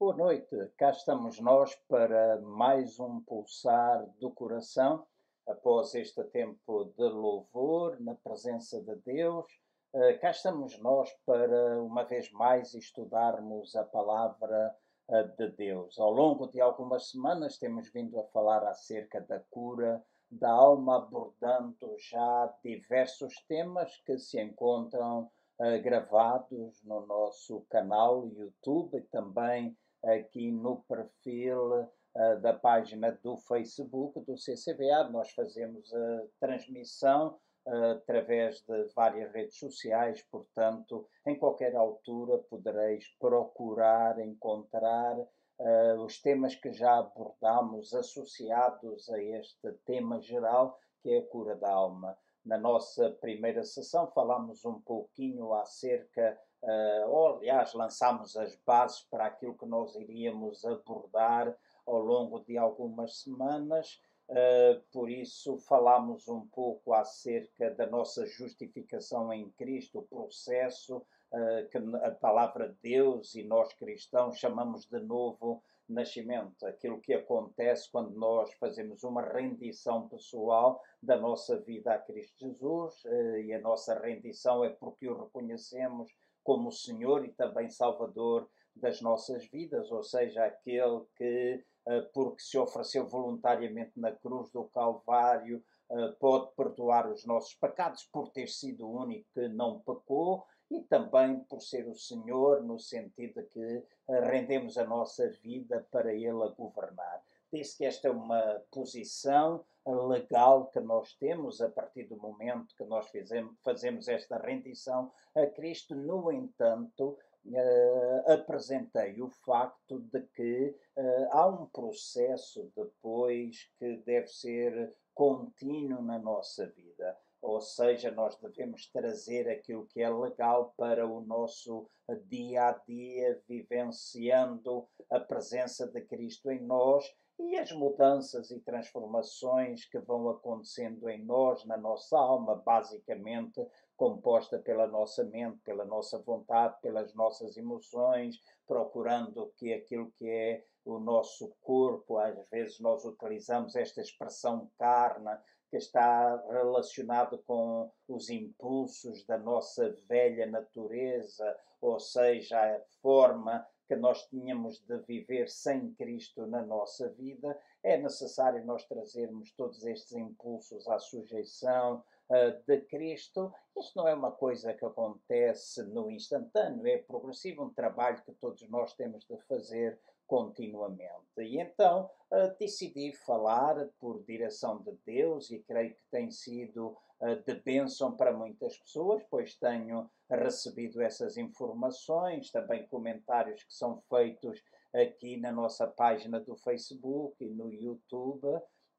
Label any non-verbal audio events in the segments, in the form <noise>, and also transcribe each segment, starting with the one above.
Boa noite, cá estamos nós para mais um pulsar do coração, após este tempo de louvor, na presença de Deus. Eh, cá estamos nós para, uma vez mais, estudarmos a palavra eh, de Deus. Ao longo de algumas semanas temos vindo a falar acerca da cura da alma, abordando já diversos temas que se encontram uh, gravados no nosso canal YouTube e também aqui no perfil uh, da página do Facebook do CCBA. Nós fazemos a transmissão uh, através de várias redes sociais, portanto, em qualquer altura podereis procurar encontrar uh, os temas que já abordamos associados a este tema geral, que é a cura da alma. Na nossa primeira sessão falámos um pouquinho acerca uh, ou aliás, lançámos as bases para aquilo que nós iríamos abordar ao longo de algumas semanas. Uh, por isso, falámos um pouco acerca da nossa justificação em Cristo, o processo uh, que a palavra Deus e nós cristãos chamamos de novo nascimento, aquilo que acontece quando nós fazemos uma rendição pessoal da nossa vida a Cristo Jesus, e a nossa rendição é porque o reconhecemos como Senhor e também Salvador das nossas vidas, ou seja, aquele que, eh, porque se ofereceu voluntariamente na cruz do Calvário, eh, pode perdoar os nossos pecados por ter sido o único que não pecou e também por ser o Senhor, no sentido de que eh, rendemos a nossa vida para Ele a governar. Disse que esta é uma posição legal que nós temos a partir do momento que nós fizemos, fazemos esta rendição a Cristo. No entanto, uh, apresentei o facto de que uh, há um processo depois que deve ser contínuo na nossa vida. Ou seja, nós devemos trazer aquilo que é legal para o nosso dia a dia, vivenciando a presença de Cristo em nós e as mudanças e transformações que vão acontecendo em nós, na nossa alma, basicamente composta pela nossa mente, pela nossa vontade, pelas nossas emoções, procurando que aquilo que é o nosso corpo, às vezes nós utilizamos esta expressão carne, que está relacionado com os impulsos da nossa velha natureza, ou seja, a forma que nós tínhamos de viver sem Cristo na nossa vida, é necessário nós trazermos todos estes impulsos à sujeição uh, de Cristo. Isto não é uma coisa que acontece no instantâneo, é progressivo, um trabalho que todos nós temos de fazer continuamente. E então uh, decidi falar por direção de Deus e creio que tem sido uh, de bênção para muitas pessoas, pois tenho recebido essas informações, também comentários que são feitos aqui na nossa página do Facebook e no YouTube.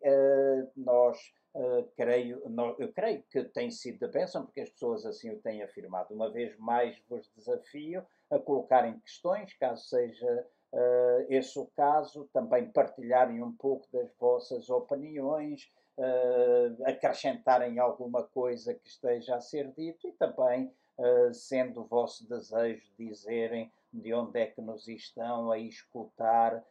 Uh, nós Uh, creio, eu creio que tem sido de bênção, porque as pessoas assim o têm afirmado. Uma vez mais vos desafio a colocarem questões, caso seja uh, esse o caso, também partilharem um pouco das vossas opiniões, uh, acrescentarem alguma coisa que esteja a ser dito e também, sendo o vosso desejo, dizerem de onde é que nos estão a escutar.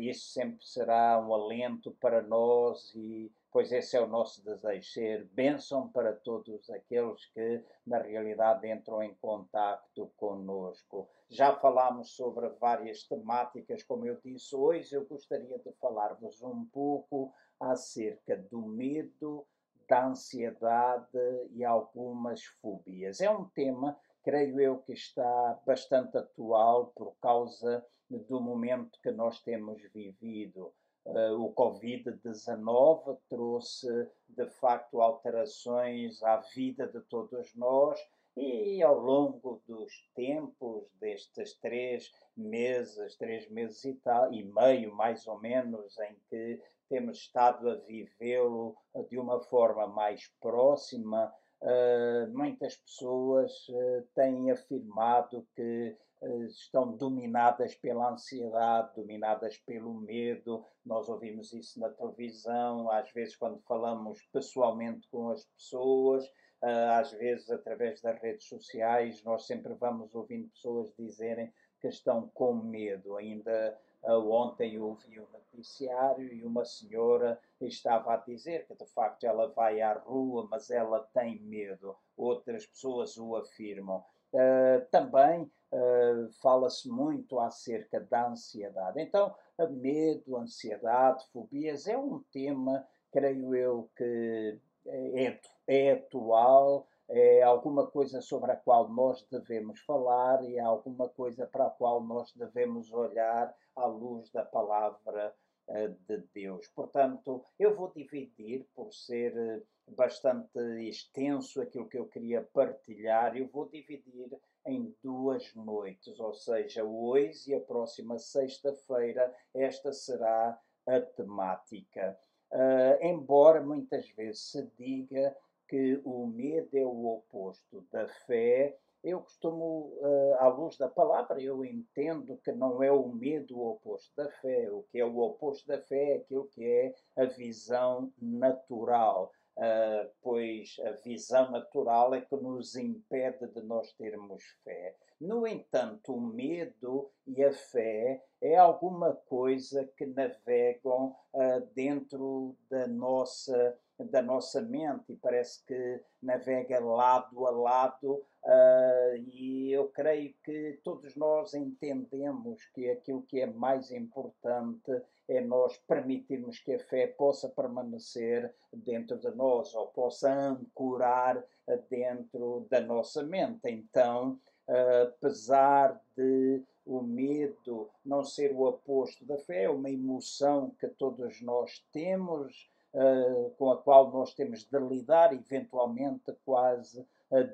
isso sempre será um alento para nós e pois esse é o nosso desejo, ser bênção para todos aqueles que na realidade entram em contacto conosco. Já falámos sobre várias temáticas, como eu disse, hoje eu gostaria de falar-vos um pouco acerca do medo, da ansiedade e algumas fóbias. É um tema, creio eu, que está bastante atual por causa do momento que nós temos vivido Uh, o Covid-19 trouxe, de facto, alterações à vida de todos nós e ao longo dos tempos, destes três meses, três meses e tal, e meio mais ou menos, em que temos estado a vivê-lo de uma forma mais próxima, uh, muitas pessoas uh, têm afirmado que eh, estão dominadas pela ansiedade, dominadas pelo medo. Nós ouvimos isso na televisão, às vezes, quando falamos pessoalmente com as pessoas, eh, às vezes, através das redes sociais, nós sempre vamos ouvindo pessoas dizerem que estão com medo. Ainda uh, ontem eu ouvi um noticiário e uma senhora estava a dizer que de facto ela vai à rua, mas ela tem medo. Outras pessoas o afirmam. Uh, também uh, fala-se muito acerca da ansiedade. Então, medo, ansiedade, fobias é um tema, creio eu, que é, é atual, é alguma coisa sobre a qual nós devemos falar e é alguma coisa para a qual nós devemos olhar à luz da palavra uh, de Deus. Portanto, eu vou dividir, por ser uh, bastante extenso aquilo que eu queria partilhar, eu vou dividir em duas noites, ou seja, hoje e a próxima sexta-feira, esta será a temática. Uh, embora muitas vezes se diga que o medo é o oposto da fé, eu costumo, uh, à luz da palavra, eu entendo que não é o medo o oposto da fé. O que é o oposto da fé é aquilo que é a visão natural. Uh, pois a visão natural é que nos impede de nós termos fé. No entanto, o medo e a fé é alguma coisa que navegam uh, dentro da nossa da nossa mente e parece que navega lado a lado uh, e eu creio que todos nós entendemos que aquilo que é mais importante é nós permitirmos que a fé possa permanecer dentro de nós ou possa ancorar dentro da nossa mente. Então, uh, apesar de o medo não ser o oposto da fé, é uma emoção que todos nós temos, uh, com a qual nós temos de lidar, eventualmente quase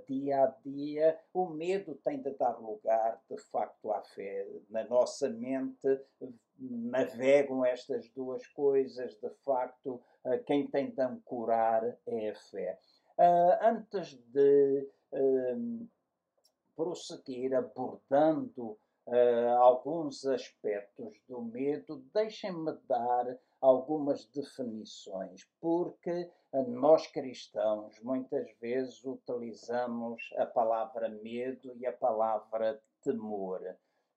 dia a dia, o medo tem de dar lugar, de facto, à fé. Na nossa mente navegam estas duas coisas, de facto, uh, quem tem de ancorar é a fé. antes de prosseguir abordando alguns aspectos do medo, deixem-me dar algumas definições, porque nós cristãos muitas vezes utilizamos a palavra medo e a palavra temor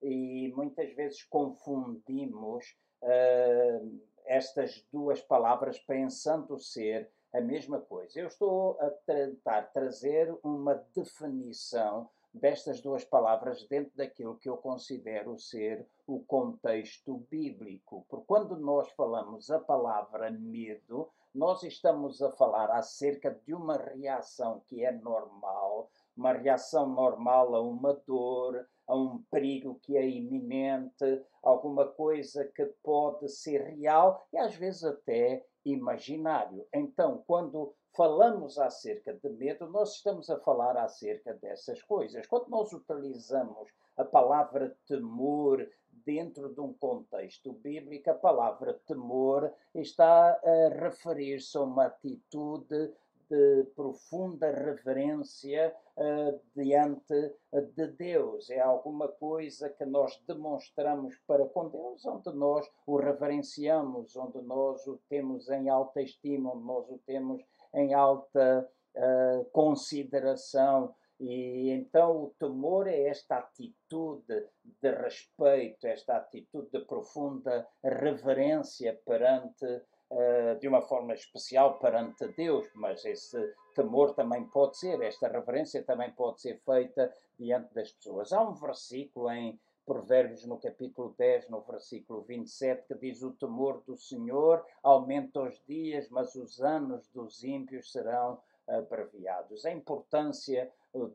e muitas vezes confundimos uh, estas duas palavras pensando ser a mesma coisa. Eu estou a tentar trazer uma definição destas duas palavras dentro daquilo que eu considero ser o contexto bíblico. Quando nós falamos a palavra medo, nós estamos a falar acerca de uma reação que é normal, uma reação normal a uma dor, a um perigo que é iminente, alguma coisa que pode ser real e às vezes até imaginário. Então, quando falamos acerca de medo, nós estamos a falar acerca dessas coisas. Quando nós utilizamos a palavra temor dentro de um contexto bíblico, a palavra temor está a referir-se a uma atitude de profunda reverência uh, diante de Deus. É alguma coisa que nós demonstramos para com Deus, onde nós o reverenciamos, onde nós o temos em alta estima, onde nós o temos em alta uh, consideração. E então o temor é esta atitude de respeito, esta atitude de profunda reverência perante, uh, de uma forma especial perante Deus, mas esse temor também pode ser, esta reverência também pode ser feita diante das pessoas. Há um versículo em Provérbios no capítulo 10, no versículo 27, que diz: O temor do Senhor aumenta os dias, mas os anos dos ímpios serão abreviados. A importância eh,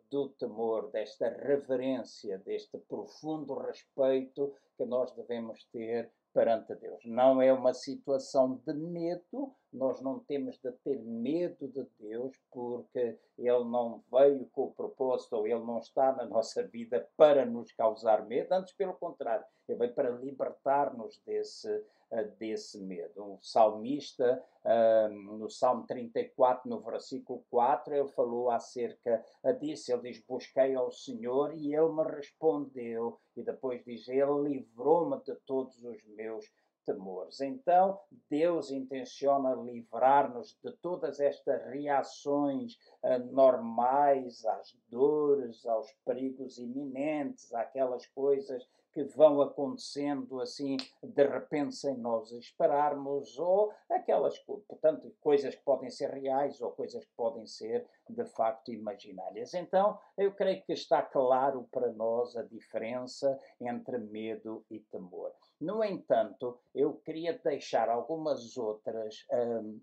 do temor, desta reverência, deste profundo respeito que nós devemos ter perante Deus. Não é uma situação de medo, nós não temos de ter medo de Deus, porque Ele não veio com o propósito, ou Ele não está na nossa vida para nos causar medo, antes pelo contrário, Ele veio para libertar-nos desse, desse medo. O salmista, no Salmo 34, no versículo 4, ele falou acerca disso. Ele diz: Busquei ao Senhor e ele me respondeu. E depois diz: Ele livrou-me de todos os meus temores. Então, Deus intenciona livrar-nos de todas estas reações uh, normais às dores, aos perigos iminentes, àquelas coisas que vão acontecendo assim de repente sem nós esperarmos, ou aquelas, portanto, coisas que podem ser reais ou coisas que podem ser de facto imaginárias. Então, eu creio que está claro para nós a diferença entre medo e temor. No entanto, eu queria deixar algumas outras. Hum,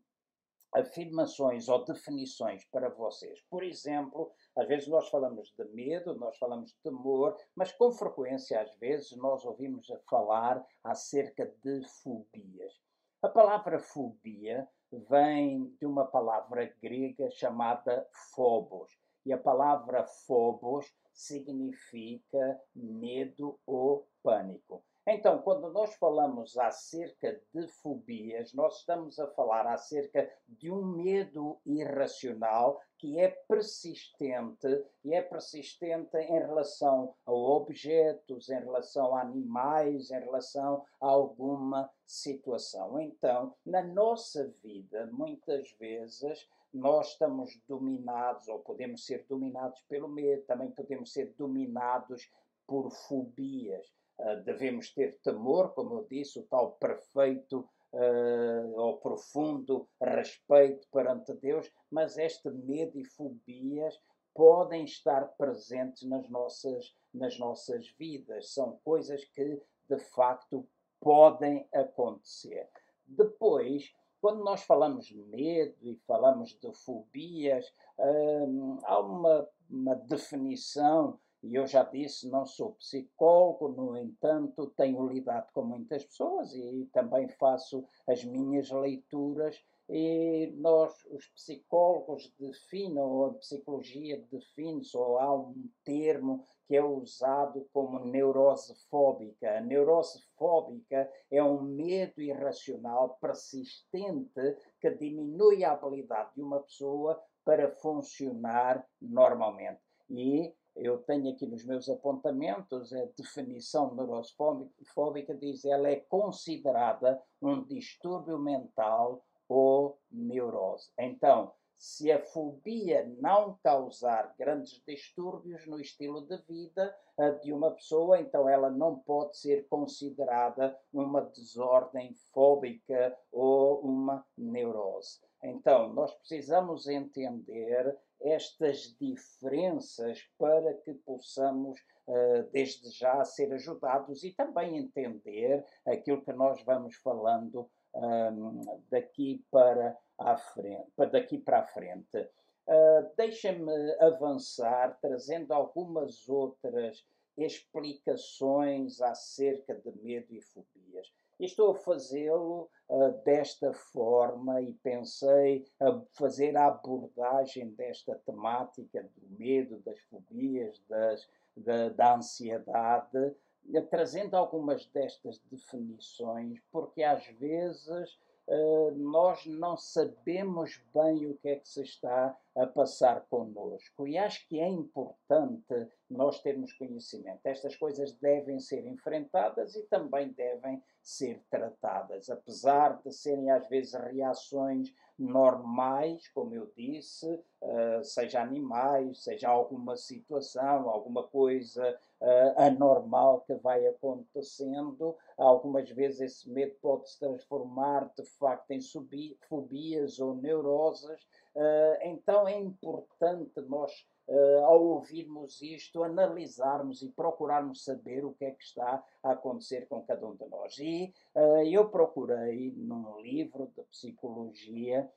afirmações ou definições para vocês. Por exemplo, às vezes nós falamos de medo, nós falamos de temor, mas com frequência, às vezes, nós ouvimos falar acerca de fobias. A palavra fobia vem de uma palavra grega chamada phobos. E a palavra phobos significa medo ou pânico. Então, quando nós falamos acerca de fobias, nós estamos a falar acerca de um medo irracional que é persistente e é persistente em relação a objetos, em relação a animais, em relação a alguma situação. Então, na nossa vida, muitas vezes nós estamos dominados ou podemos ser dominados pelo medo, também podemos ser dominados por fobias. Uh, devemos ter temor, como eu disse, o tal perfeito uh, ou profundo respeito perante Deus, mas este medo e fobias podem estar presentes nas nossas, nas nossas vidas. São coisas que, de facto, podem acontecer. Depois, quando nós falamos de medo e falamos de fobias, hum, há uma, uma definição e eu já disse, não sou psicólogo, no entanto, tenho lidado com muitas pessoas e também faço as minhas leituras. E nós, os psicólogos, definem, ou a psicologia define-se, ou há um termo que é usado como neurose fóbica. A neurose fóbica é um medo irracional persistente que diminui a habilidade de uma pessoa para funcionar normalmente. E eu tenho aqui nos meus apontamentos a definição neurofóbica, diz ela é considerada um distúrbio mental ou neurose. Então, se a fobia não causar grandes distúrbios no estilo de vida de uma pessoa, então ela não pode ser considerada uma desordem fóbica ou uma neurose. Então, nós precisamos entender estas diferenças para que possamos, uh, desde já, ser ajudados e também entender aquilo que nós vamos falando um, daqui para frente, daqui para a frente. Uh, Deixa-me avançar trazendo algumas outras explicações acerca de medo e fobias. Estou a fazê-lo uh, desta forma e pensei a fazer a abordagem desta temática do medo, das fobias, das, da, da ansiedade, uh, trazendo algumas destas definições, porque às vezes uh, nós não sabemos bem o que é que se está a passar connosco. E acho que é importante nós termos conhecimento. Estas coisas devem ser enfrentadas e também devem ser tratadas, apesar de serem às vezes reações normais, como eu disse, uh, seja animais, seja alguma situação, alguma coisa uh, anormal que vai acontecendo. Algumas vezes esse medo pode se transformar de facto em fobias ou neuroses. Uh, então é importante nós uh, ao ouvirmos isto, analisarmos e procurarmos saber o que é que está a acontecer com cada um de nós. E uh, eu procurei num livro de psicologia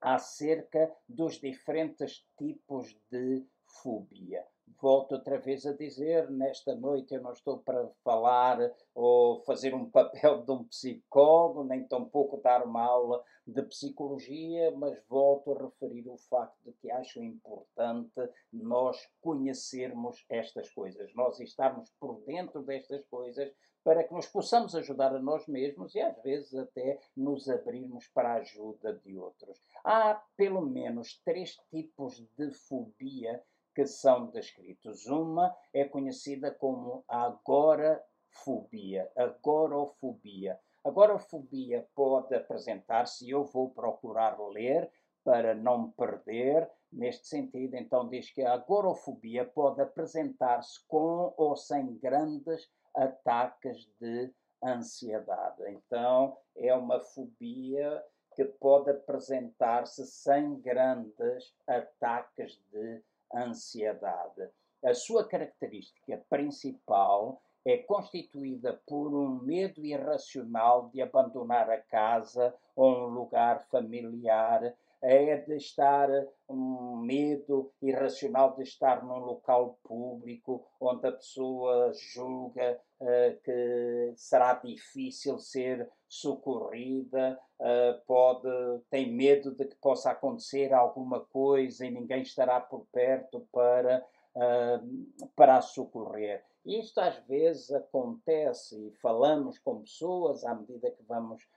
acerca dos diferentes tipos de fobia volto outra vez a dizer, nesta noite eu não estou para falar ou fazer um papel de um psicólogo, nem tampouco dar uma aula de psicologia, mas volto a referir o facto de que acho importante nós conhecermos estas coisas, nós estarmos por dentro destas coisas para que nos possamos ajudar a nós mesmos e às vezes até nos abrirmos para a ajuda de outros. Há pelo menos três tipos de fobia que são descritos. Uma é conhecida como agorafobia, agorofobia. Agorafobia pode apresentar-se, eu vou procurar ler para não perder, neste sentido, então diz que a agorafobia pode apresentar-se com ou sem grandes ataques de ansiedade. Então, é uma fobia que pode apresentar-se sem grandes ataques de ansiedade. A sua característica principal é constituída por um medo irracional de abandonar a casa ou um lugar familiar, é de estar um medo irracional de estar num local público onde a pessoa julga uh, que será difícil ser socorrida, uh, pode tem medo de que possa acontecer alguma coisa e ninguém estará por perto para uh, para a socorrer. Isto às vezes acontece e falamos com pessoas à medida que vamos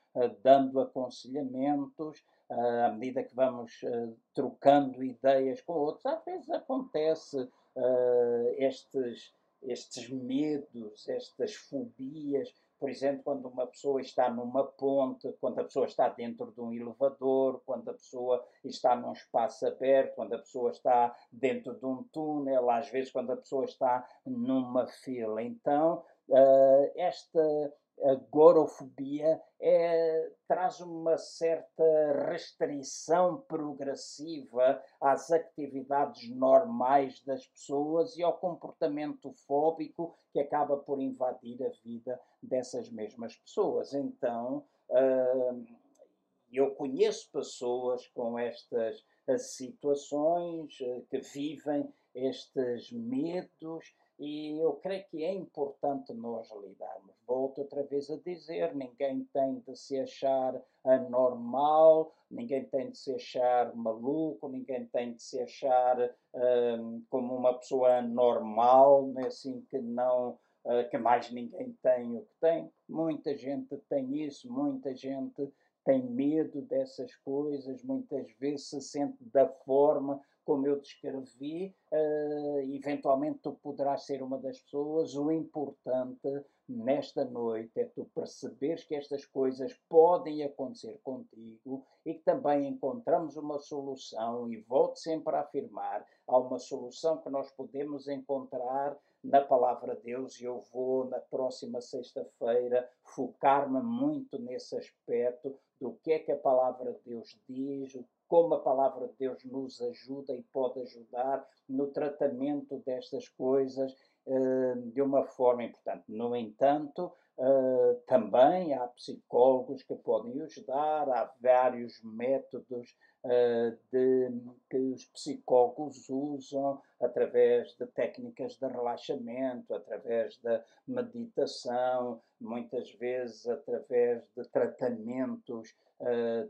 dando aconselhamentos à medida que vamos trocando ideias com outros, às vezes acontece estes, estes medos, estas fobias. Por exemplo, quando uma pessoa está numa ponte, quando a pessoa está dentro de um elevador, quando a pessoa está num espaço aberto, quando a pessoa está dentro de um túnel, às vezes quando a pessoa está numa fila. Então, uh, esta a gorofobia é, traz uma certa restrição progressiva às atividades normais das pessoas e ao comportamento fóbico que acaba por invadir a vida dessas mesmas pessoas. Então, uh, eu conheço pessoas com estas situações uh, que vivem estes medos e eu creio que é importante nós lidarmos. Volto outra vez a dizer: ninguém tem de se achar anormal, ninguém tem de se achar maluco, ninguém tem de se achar um, como uma pessoa normal, né? assim que não. Uh, que mais ninguém tem o que tem. Muita gente tem isso, muita gente tem medo dessas coisas, muitas vezes se sente da forma como eu descrevi, uh, eventualmente tu poderás ser uma das pessoas. O importante nesta noite é tu perceberes que estas coisas podem acontecer contigo e que também encontramos uma solução. E volto sempre a afirmar: há uma solução que nós podemos encontrar na palavra de Deus e eu vou na próxima sexta-feira focar-me muito nesse aspecto do que é que a palavra de Deus diz, como a palavra de Deus nos ajuda e pode ajudar no tratamento destas coisas uh, de uma forma importante. No entanto, uh, também há psicólogos que podem ajudar, há vários métodos uh, de, que os psicólogos usam através de técnicas de relaxamento, através da meditação, muitas vezes através de tratamentos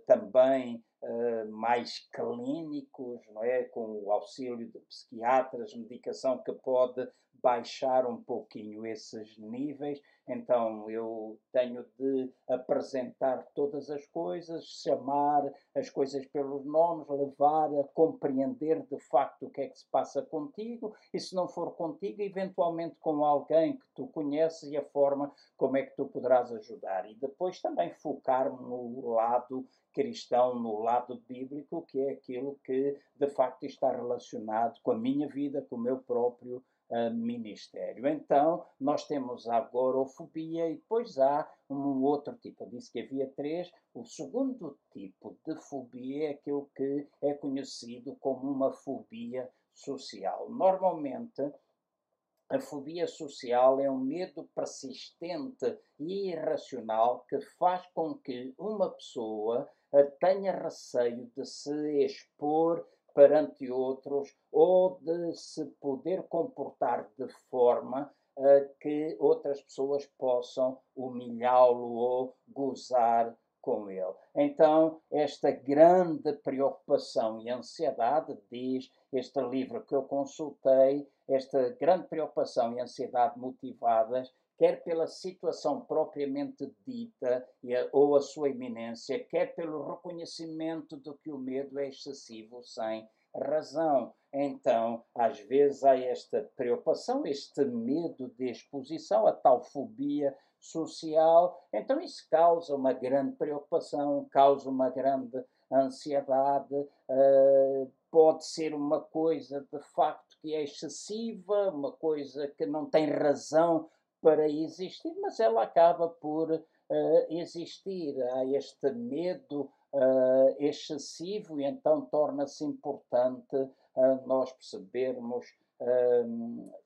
também uh, mais clínicos, não é? com o auxílio de psiquiatras, medicação que pode baixar um pouquinho esses níveis. Então eu tenho de apresentar todas as coisas, chamar as coisas pelos nomes, levar a compreender de facto o que é que se passa contigo e se não for contigo, eventualmente com alguém que tu conheces e a forma como é que tu poderás ajudar. E depois também focar-me no lado cristão, no lado bíblico, que é aquilo que de facto está relacionado com a minha vida, com o meu próprio ministério. Então, nós temos a agorofobia e depois há um outro tipo. Eu disse que havia três. O segundo tipo de fobia é aquilo que é conhecido como uma fobia social. Normalmente, a fobia social é um medo persistente e irracional que faz com que uma pessoa tenha receio de se expor perante outros ou de se poder comportar de forma uh, que outras pessoas possam humilhá-lo ou gozar com ele. Então, esta grande preocupação e ansiedade, diz este livro que eu consultei, esta grande preocupação e ansiedade motivadas quer pela situação propriamente dita ou a sua iminência, quer pelo reconhecimento de que o medo é excessivo sem razão. Então, às vezes há esta preocupação, este medo de exposição, a tal fobia social. Então, isso causa uma grande preocupação, causa uma grande ansiedade. Uh, pode ser uma coisa de facto que é excessiva, uma coisa que não tem razão para existir, mas ela acaba por uh, existir. Há este medo uh, excessivo e então torna-se importante uh, nós percebermos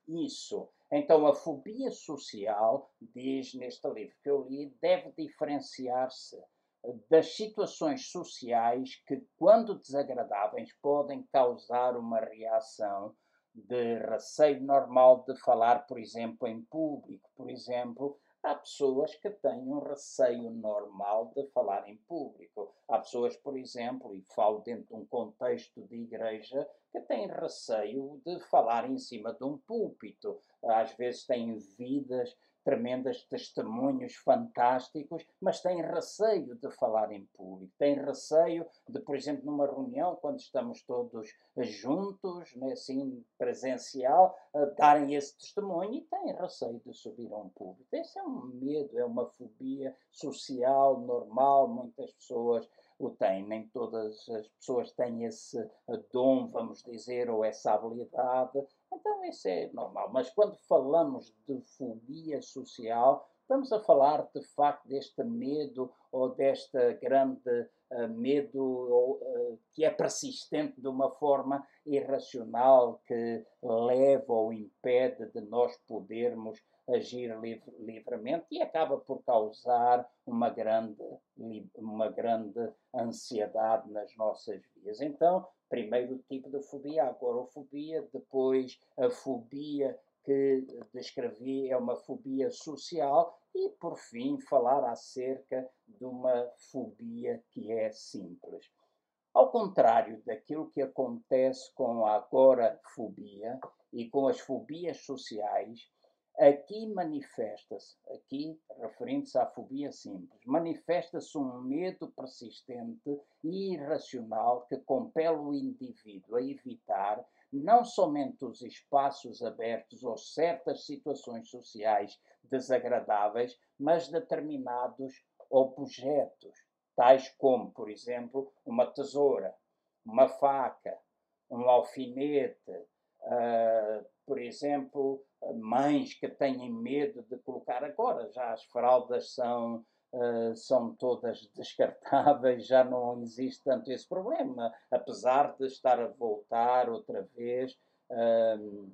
isso. Então, a fobia social, diz neste livro que eu li, deve diferenciar-se das situações sociais que, quando desagradáveis, podem causar uma reação de receio normal de falar, por exemplo, em público. Por exemplo, há pessoas que têm um receio normal de falar em público. Há pessoas, por exemplo, e falo dentro de um contexto de igreja, que têm receio de falar em cima de um púlpito. Às vezes têm vidas tremendas testemunhos fantásticos, mas têm receio de falar em público, têm receio de, por exemplo, numa reunião, quando estamos todos juntos, né, assim, presencial, darem esse testemunho e têm receio de subir a um público. Esse é um medo, é uma fobia social, normal, muitas pessoas o têm. Nem todas as pessoas têm esse dom, vamos dizer, ou essa habilidade. Então isso é normal. Mas quando falamos de fobia social, estamos a falar de facto deste medo ou desta grande uh, medo uh, que é persistente de uma forma irracional que leva ou impede de nós podermos agir livre, livremente e acaba por causar uma grande, uma grande ansiedade nas nossas vidas. Então, primeiro o tipo de fobia, a agorafobia, depois a fobia que descrevi é uma fobia social e, por fim, falar acerca de uma fobia que é simples. Ao contrário daquilo que acontece com a agorafobia e com as fobias sociais, Aqui manifesta-se, aqui referindo-se à fobia simples, manifesta-se um medo persistente e irracional que compele o indivíduo a evitar não somente os espaços abertos ou certas situações sociais desagradáveis, mas determinados objetos, tais como, por exemplo, uma tesoura, uma faca, um alfinete, uh, por exemplo, mães que têm medo de colocar agora, já as fraldas são, uh, são todas <laughs> descartáveis, já não existe tanto esse problema, apesar de estar a voltar outra vez uh,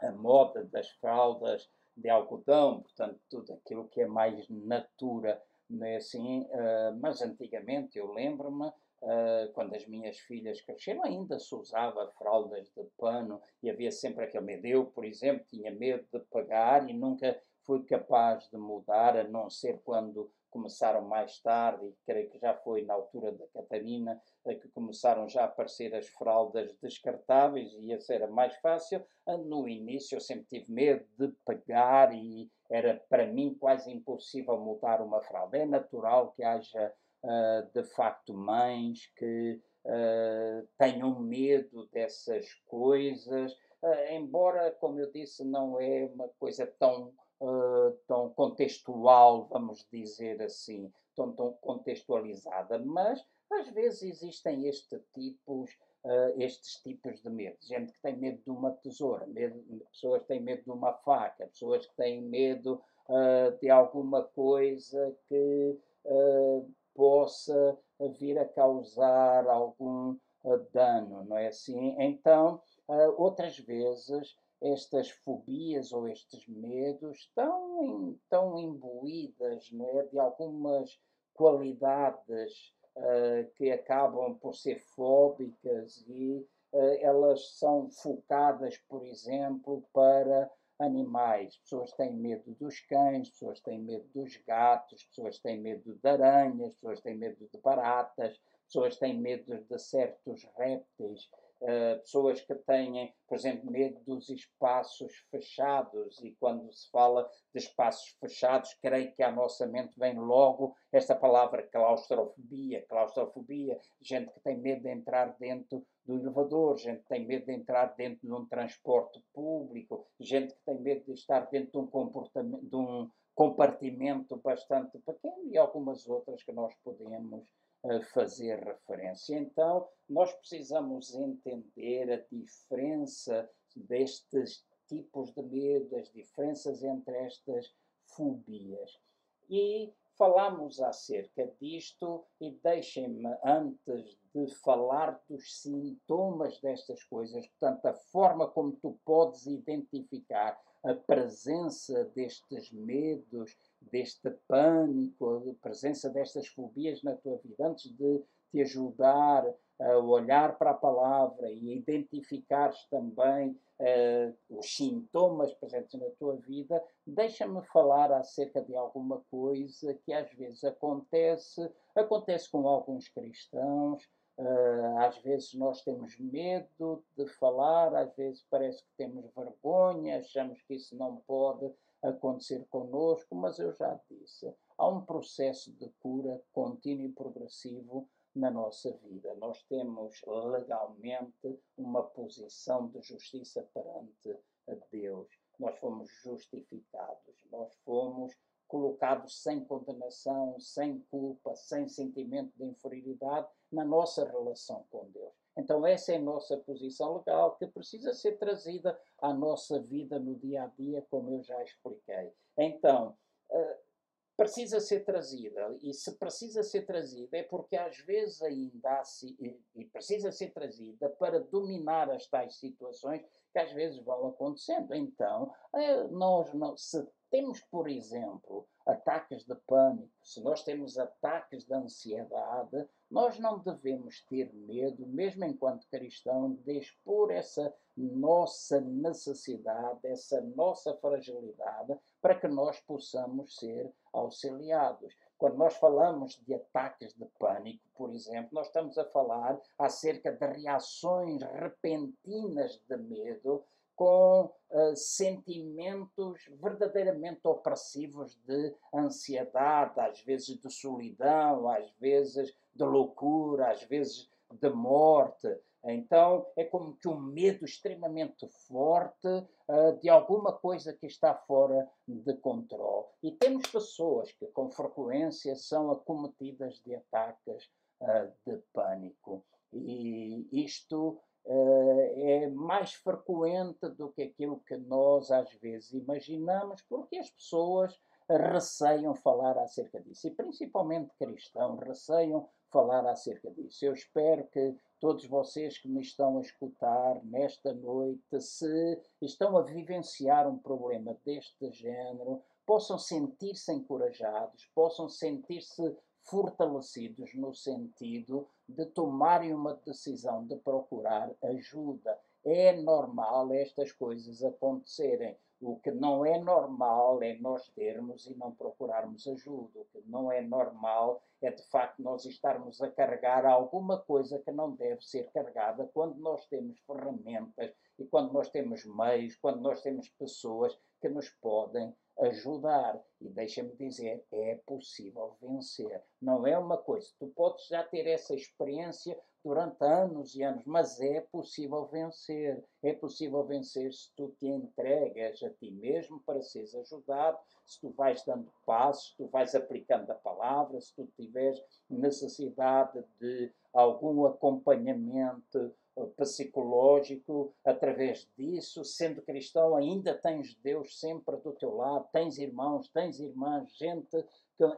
a moda das fraldas de algodão, portanto, tudo aquilo que é mais natura, não é assim? Uh, mas antigamente eu lembro-me Uh, quando as minhas filhas cresceram, ainda se usava fraldas de pano e havia sempre aquele medo. Eu, por exemplo, tinha medo de pagar e nunca fui capaz de mudar, a não ser quando começaram mais tarde, e creio que já foi na altura da Catarina, que começaram já a aparecer as fraldas descartáveis e esse era mais fácil. Ah, no início eu sempre tive medo de pagar e era para mim quase impossível mudar uma fralda. É natural que haja de facto mães que uh, tenham medo dessas coisas, uh, embora, como eu disse, não é uma coisa tão, tão contextual, vamos dizer assim, tão, tão contextualizada, mas às vezes existem este tipos, uh, estes tipos de medo. Gente que tem medo de uma tesoura, medo, pessoas que têm medo de uma faca, pessoas que têm medo uh, de alguma coisa que uh, possa vir a causar algum uh, dano, não é assim? Então, uh, outras vezes, estas fobias ou estes medos estão, estão imbuídas não é, de algumas qualidades uh, que acabam por ser fóbicas e elas são focadas, por exemplo, para animais. Pessoas têm medo dos cães, pessoas têm medo dos gatos, pessoas têm medo de aranhas, pessoas têm medo de baratas, pessoas têm medo de certos répteis, uh, pessoas que têm, por exemplo, medo dos espaços fechados. E quando se fala de espaços fechados, creio que à nossa mente vem logo esta palavra claustrofobia. Claustrofobia, gente que tem medo de entrar dentro do elevador, gente que tem medo de entrar dentro de um transporte público, gente que tem medo de estar dentro de um, comportamento, de um compartimento bastante pequeno e algumas outras que nós podemos uh, fazer referência. Então, nós precisamos entender a diferença destes tipos de medo, as diferenças entre estas fobias. E falamos acerca disto e deixem-me, antes de falar dos sintomas destas coisas, portanto, a forma como tu podes identificar a presença destes medos, deste pânico, a presença destas fobias na tua vida, antes de te ajudar a olhar para a palavra e identificares também uh, os sintomas presentes na tua vida, deixa-me falar acerca de alguma coisa que às vezes acontece, acontece com alguns cristãos, uh, às vezes nós temos medo de falar, às vezes parece que temos vergonha, achamos que isso não pode acontecer conosco, mas eu já disse, há um processo de cura contínuo e progressivo na nossa vida. Nós temos legalmente uma posição de justiça perante Deus. Nós fomos justificados, nós fomos colocados sem condenação, sem culpa, sem sentimento de inferioridade na nossa relação com Deus. Então, essa é a nossa posição legal que precisa ser trazida à nossa vida no dia a dia, como eu já expliquei. Então, uh, precisa ser trazida. E se precisa ser trazida é porque às vezes ainda há, e, precisa ser trazida para dominar as tais situações que às vezes vão acontecendo. Então, eh, nós se temos, por exemplo, ataques de pânico, se nós temos ataques de ansiedade, nós não devemos ter medo, mesmo enquanto cristão, de expor essa nossa necessidade, essa nossa fragilidade, para que nós possamos ser auxiliados. Quando nós falamos de ataques de pânico, por exemplo, nós estamos a falar acerca de reações repentinas de medo com uh, sentimentos verdadeiramente opressivos de ansiedade, às vezes de solidão, às vezes de loucura, às vezes de morte. Então é como que um medo extremamente forte uh, de alguma coisa que está fora de controle. E temos pessoas que com frequência são acometidas de ataques uh, de pânico. E isto é mais frequente do que aquilo que nós às vezes imaginamos, porque as pessoas receiam falar acerca disso, e principalmente cristãos receiam falar acerca disso. Eu espero que todos vocês que me estão a escutar nesta noite, se estão a vivenciar um problema deste género, possam sentir-se encorajados, possam sentir-se fortalecidos no sentido de tomarem uma decisão de procurar ajuda. É normal estas coisas acontecerem. O que não é normal é nós termos e não procurarmos ajuda. O que não é normal é de facto nós estarmos a carregar alguma coisa que não deve ser carregada quando nós temos ferramentas e quando nós temos meios, quando nós temos pessoas que nos podem ajudar. E deixa-me dizer, é possível vencer. Não é uma coisa. Tu podes já ter essa experiência durante anos e anos, mas é possível vencer. É possível vencer se tu te entregas a ti mesmo para seres ajudado, se tu vais dando passos, se tu vais aplicando a palavra, se tu tiveres necessidade de algum acompanhamento psicológico através disso. Sendo cristão, ainda tens Deus sempre do teu lado, tens irmãos, tens irmãs, gente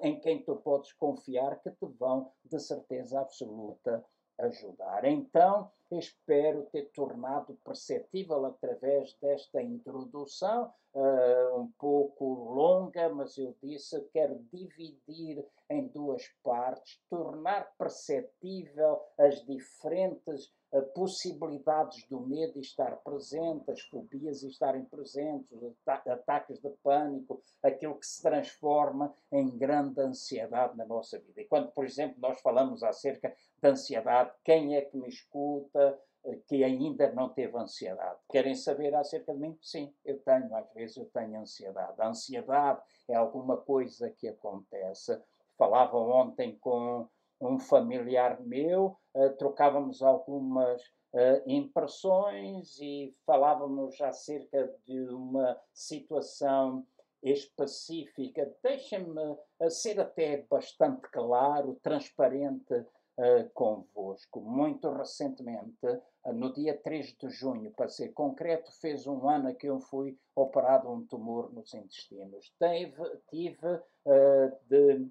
em quem tu podes confiar que te vão, de certeza absoluta, ajudar. Então, espero ter tornado perceptível através desta introdução, uh, um pouco longa, mas eu disse, quero dividir em duas partes, tornar perceptível as diferentes possibilidades do medo estar presente, as fobias estarem presentes, os ataques de pânico, aquilo que se transforma em grande ansiedade na nossa vida. E quando, por exemplo, nós falamos acerca de ansiedade, quem é que me escuta? Eh, que ainda não teve ansiedade. Querem saber acerca de mim? Sim, eu tenho, às vezes eu tenho ansiedade. A ansiedade é alguma coisa que acontece. Falava ontem com um familiar meu, uh, trocávamos algumas uh, impressões e falávamos acerca de uma situação específica. Deixa-me uh, ser até bastante claro, transparente uh, convosco. Muito recentemente, uh, no dia 3 de junho, para ser concreto, fez um ano que eu fui operado um tumor nos intestinos. Teve, tive uh, de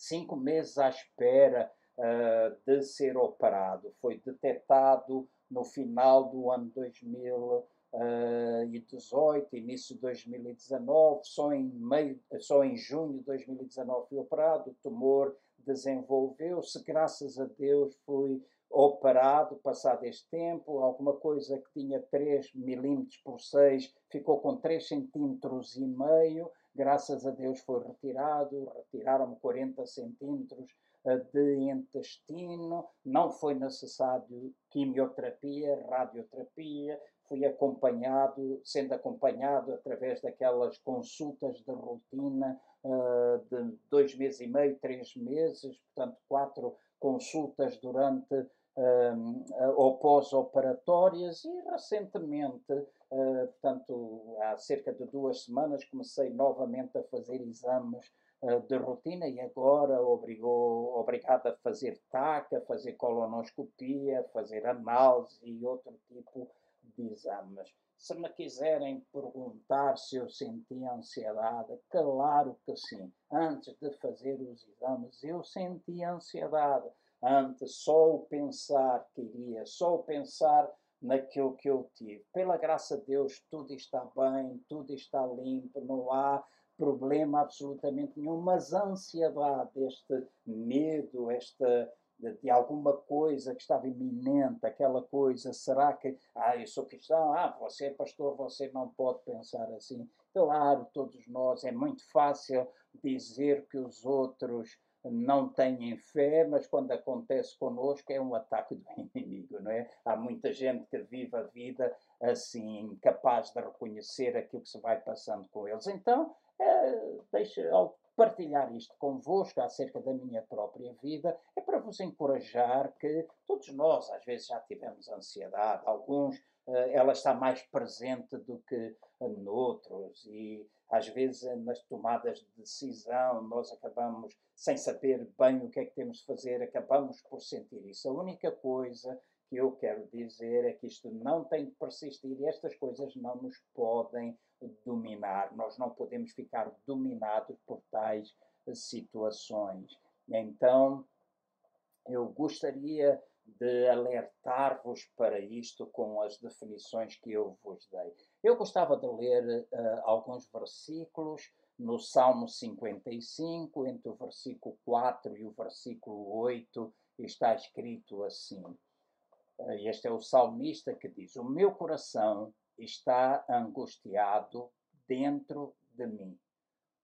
cinco meses à espera de ser operado. Foi detectado no final do ano 2000 uh, e 18, início de 2019, só em, meio, só em junho de 2019 fui operado, o tumor desenvolveu-se, graças a Deus fui operado. Passado este tempo, alguma coisa que tinha 3 milímetros por 6 ficou com 3 centímetros e meio, graças a Deus foi retirado, retiraram-me 40 centímetros eh, de intestino, não foi necessário quimioterapia, radioterapia, fui acompanhado, sendo acompanhado através daquelas consultas de rotina uh, de dois meses e meio, três meses, portanto, quatro consultas durante uh, ou pós-operatórias e recentemente, uh, portanto, há cerca de duas semanas, comecei novamente a fazer exames de rotina e agora obrigou, obrigado a fazer TAC, a fazer colonoscopia, fazer análise e outro tipo de exames. Se me quiserem perguntar se eu senti ansiedade, claro que sim. Antes de fazer os exames, eu senti ansiedade. Antes, só o pensar que iria, só o pensar naquilo que eu tive. Pela graça de Deus, tudo está bem, tudo está limpo, não há problema absolutamente nenhum, mas a ansiedade, este medo, esta de, alguma coisa que estava iminente, aquela coisa, será que, ah, eu sou cristão, ah, você é pastor, você não pode pensar assim. Claro, todos nós, é muito fácil dizer que os outros não têm fé, mas quando acontece connosco é um ataque do <laughs> inimigo, não é? Há muita gente que vive a vida assim, incapaz de reconhecer aquilo que se vai passando com eles. Então, é, deixa, partilhar isto convosco acerca da minha própria vida é para vos encorajar que todos nós às vezes já tivemos ansiedade, alguns eh, ela está mais presente do que noutros e às vezes nas tomadas de decisão nós acabamos sem saber bem o que é que temos de fazer, acabamos por sentir isso. A única coisa que eu quero dizer é que isto não tem de persistir e estas coisas não nos podem dominar. Nós não podemos ficar dominados por tais situações. Então, eu gostaria de alertar-vos para isto com as definições que eu vos dei. Eu gostava de ler uh, alguns versículos no Salmo 55, entre o versículo 4 e o versículo 8, está escrito assim. Uh, este é o salmista que diz: O meu coração está angustiado dentro de mim.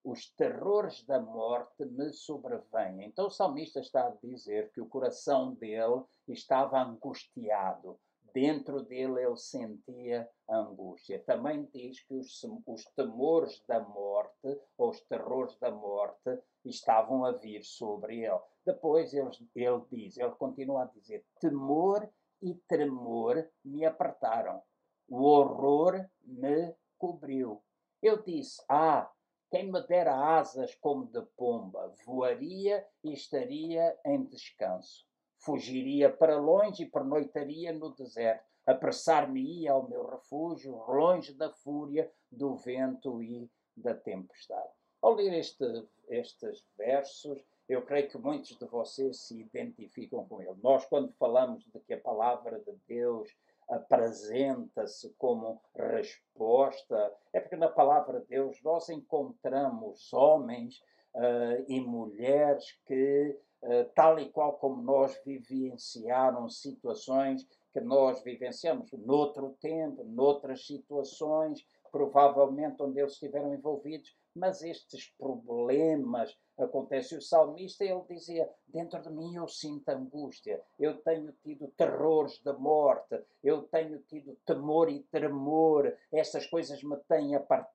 Os terrores da morte me sobrevêm. Então o salmista está a dizer que o coração dele estava angustiado. Dentro dele ele sentia angústia. Também diz que os, os temores da morte, ou os terrores da morte, estavam a vir sobre ele. Depois ele, ele diz, ele continua a dizer: temor e tremor me apertaram o horror me cobriu. Eu disse: Ah, quem me dera asas como de pomba, voaria e estaria em descanso. Fugiria para longe e pernoitaria no deserto. Apressar-me-ia ao meu refúgio, longe da fúria do vento e da tempestade. Ao ler este, estes versos, eu creio que muitos de vocês se identificam com ele. Nós, quando falamos de que a palavra de Deus apresenta-se como resposta, é porque na palavra de Deus nós encontramos homens uh, e mulheres que, uh, tal e qual como nós vivenciaram situações que nós vivenciamos noutro tempo, noutras situações, provavelmente onde eles estiveram envolvidos, mas estes problemas acontecem. O salmista ele dizia: Dentro de mim eu sinto angústia, eu tenho tido terrores da morte, eu tenho tido temor e tremor, essas coisas me têm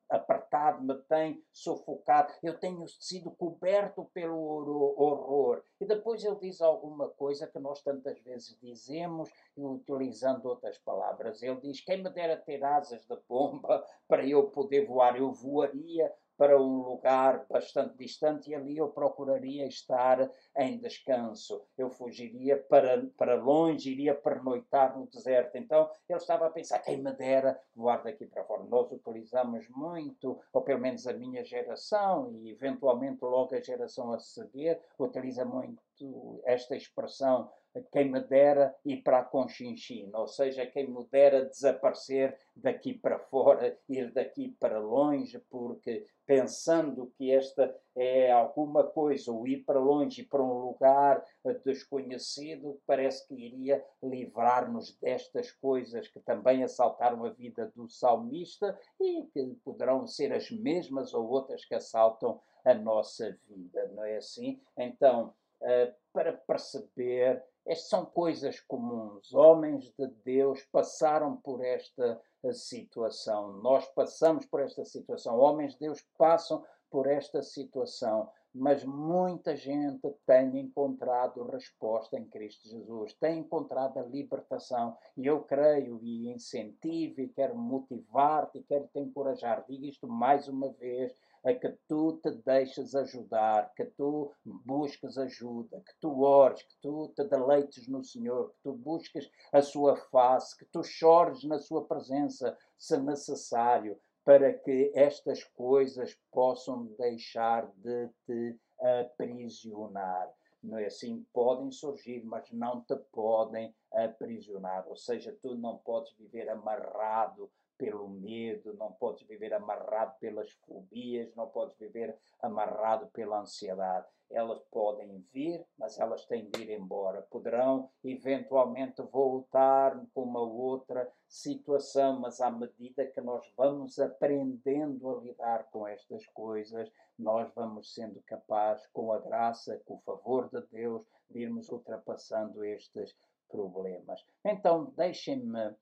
apertado, me têm sufocado, eu tenho sido coberto pelo horror. E depois ele diz alguma coisa que nós tantas vezes dizemos, utilizando outras palavras. Ele diz: Quem me dera ter asas de pomba <laughs> para eu poder voar, eu voaria para um lugar bastante distante e ali eu procuraria estar em descanso. Eu fugiria para, para longe, iria pernoitar no deserto. Então ele estava a pensar: quem me dera voar daqui para fora. Nós utilizamos muito, ou pelo menos a minha geração, e eventualmente logo a geração a seguir, utiliza muito esta expressão quem me dera ir para a Conchinchina, ou seja, quem me dera desaparecer daqui para fora, ir daqui para longe, porque pensando que esta é alguma coisa, ou ir para longe, para um lugar desconhecido, parece que iria livrar-nos destas coisas que também assaltaram a vida do salmista e que poderão ser as mesmas ou outras que assaltam a nossa vida, não é assim? Então, eh, para perceber estas são coisas comuns. Homens de Deus passaram por esta eh, situação. Nós passamos por esta situação. Homens de Deus passam por esta situação. Mas muita gente tem encontrado resposta em Cristo Jesus, tem encontrado a libertação. E eu creio e incentivo e quero motivar-te e quero te encorajar. Digo isto mais uma vez é que tu te deixes ajudar, que tu busques ajuda, que tu ores, que tu te deleites no Senhor, que tu busques a sua face, que tu chores na sua presença, se necessário, para que estas coisas possam deixar de te aprisionar. Não é assim? Podem surgir, mas não te podem aprisionar. Ou seja, tu não podes viver amarrado pelo medo, não podes viver amarrado pelas fobias, não podes viver amarrado pela ansiedade. Elas podem vir, mas elas têm de ir embora. Poderão eventualmente voltar com uma outra situação, mas à medida que nós vamos aprendendo a lidar com estas coisas, nós vamos sendo capazes, com a graça, com o favor de Deus, de irmos ultrapassando estes problemas. Então, deixem-me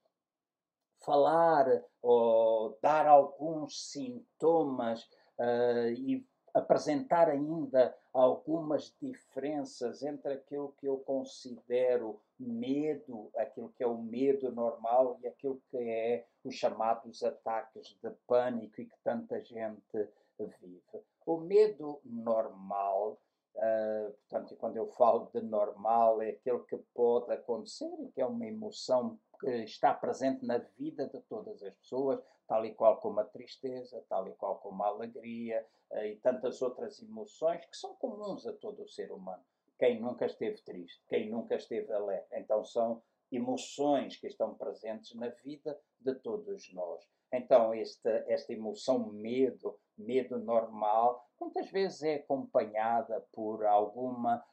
falar ou dar alguns sintomas uh, e apresentar ainda algumas diferenças entre aquilo que eu considero medo, aquilo que é o medo normal e aquilo que é os chamados ataques de pânico e que tanta gente vive. O medo normal, uh, portanto, quando eu falo de normal, é aquilo que pode acontecer que é uma emoção está presente na vida de todas as pessoas, tal e qual como a tristeza, tal e qual como a alegria eh, e tantas outras emoções que são comuns a todo o ser humano. Quem nunca esteve triste, quem nunca esteve alegre. Então são emoções que estão presentes na vida de todos nós. Então, esta, esta emoção medo, medo normal, muitas vezes é acompanhada por alguma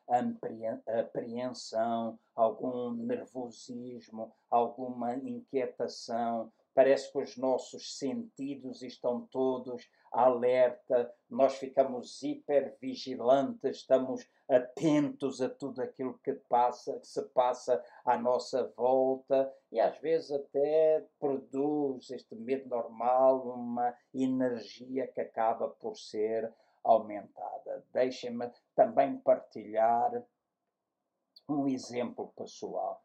apreensão, algum nervosismo, alguma inquietação. Parece que os nossos sentidos estão todos alerta, nós ficamos hipervigilantes, estamos atentos a tudo aquilo que passa, que se passa à nossa volta e às vezes até produz este medo normal uma energia que acaba por ser aumentada. Deixem-me também partilhar um exemplo pessoal.